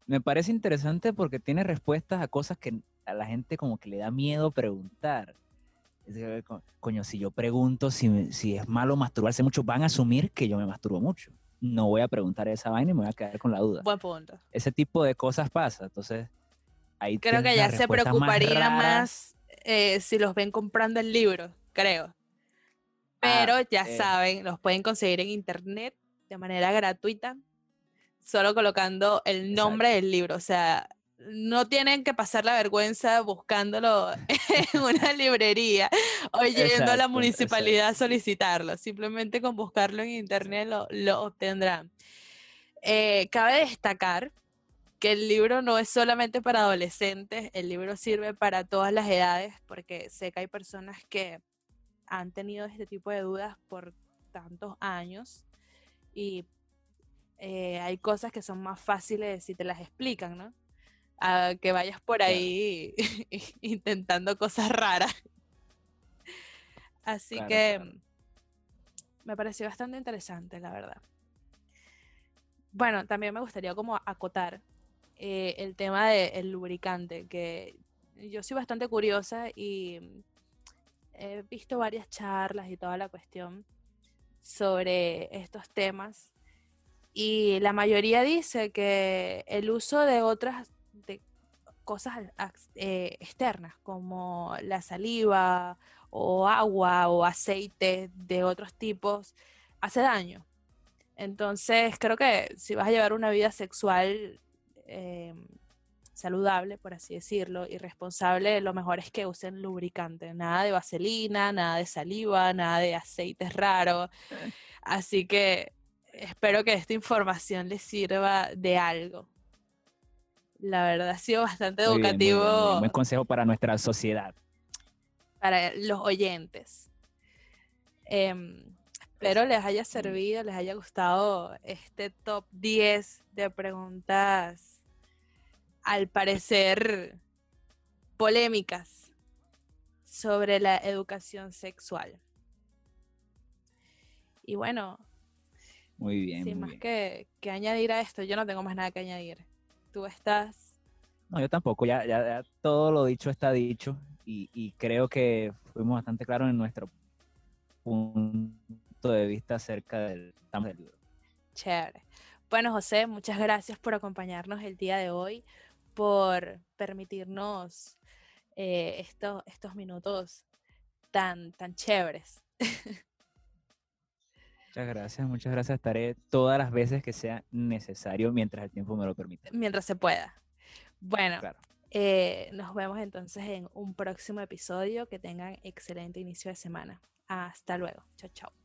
me parece interesante porque tiene respuestas a cosas que a la gente como que le da miedo preguntar. coño, si yo pregunto si, si es malo masturbarse mucho, van a asumir que yo me masturbo mucho. No voy a preguntar esa vaina y me voy a quedar con la duda. Buen punto. Ese tipo de cosas pasa, entonces ahí Creo que ya se preocuparía más, eh, si los ven comprando el libro creo. Pero ah, ya saben, los pueden conseguir en internet de manera gratuita, solo colocando el nombre del libro. O sea, no tienen que pasar la vergüenza buscándolo (laughs) en una (laughs) librería o yendo a la municipalidad a solicitarlo. Simplemente con buscarlo en internet lo, obtendrán. Eh, cabe destacar que el libro no es solamente para adolescentes, el libro sirve para todas las edades, porque sé que hay personas que han tenido este tipo de dudas por tantos años y eh, hay cosas que son más fáciles si te las explican, ¿no? A que vayas por ahí (laughs) intentando cosas raras. Así que me pareció bastante interesante, la verdad. Bueno, también me gustaría como acotar eh, el tema del lubricante, que yo soy bastante curiosa y he visto varias charlas y toda la cuestión sobre estos temas y la mayoría dice que el uso de otras de cosas eh, externas como la saliva o agua o aceite de otros tipos hace daño. Entonces creo que si vas a llevar una vida sexual em, saludable, por así decirlo, y responsable, lo mejor es que usen lubricante. Nada de vaselina, nada de saliva, nada de aceites raros. Así que espero que esta información les sirva de algo. La verdad ha sido bastante educativo. Un buen consejo para nuestra sociedad. Para los oyentes. Em, espero les haya servido, les haya gustado este top 10 de preguntas al parecer, polémicas sobre la educación sexual. Y bueno, muy bien. Sin más Que, añadir a esto, yo no tengo más nada que añadir. Tú estás... No, yo tampoco, ya, ya, todo lo dicho está dicho y, creo que fuimos bastante claros en nuestro punto de vista acerca del, del libro. Chévere. Bueno, José, muchas gracias por acompañarnos el día de hoy por permitirnos eh, estos minutos tan, tan chéveres. (laughs) Muchas gracias, muchas gracias. Estaré todas las veces que sea necesario mientras el tiempo me lo permita. Mientras se pueda. Bueno, eh, nos vemos entonces en un próximo episodio. Que tengan excelente inicio de semana. Hasta luego. Chao, chao.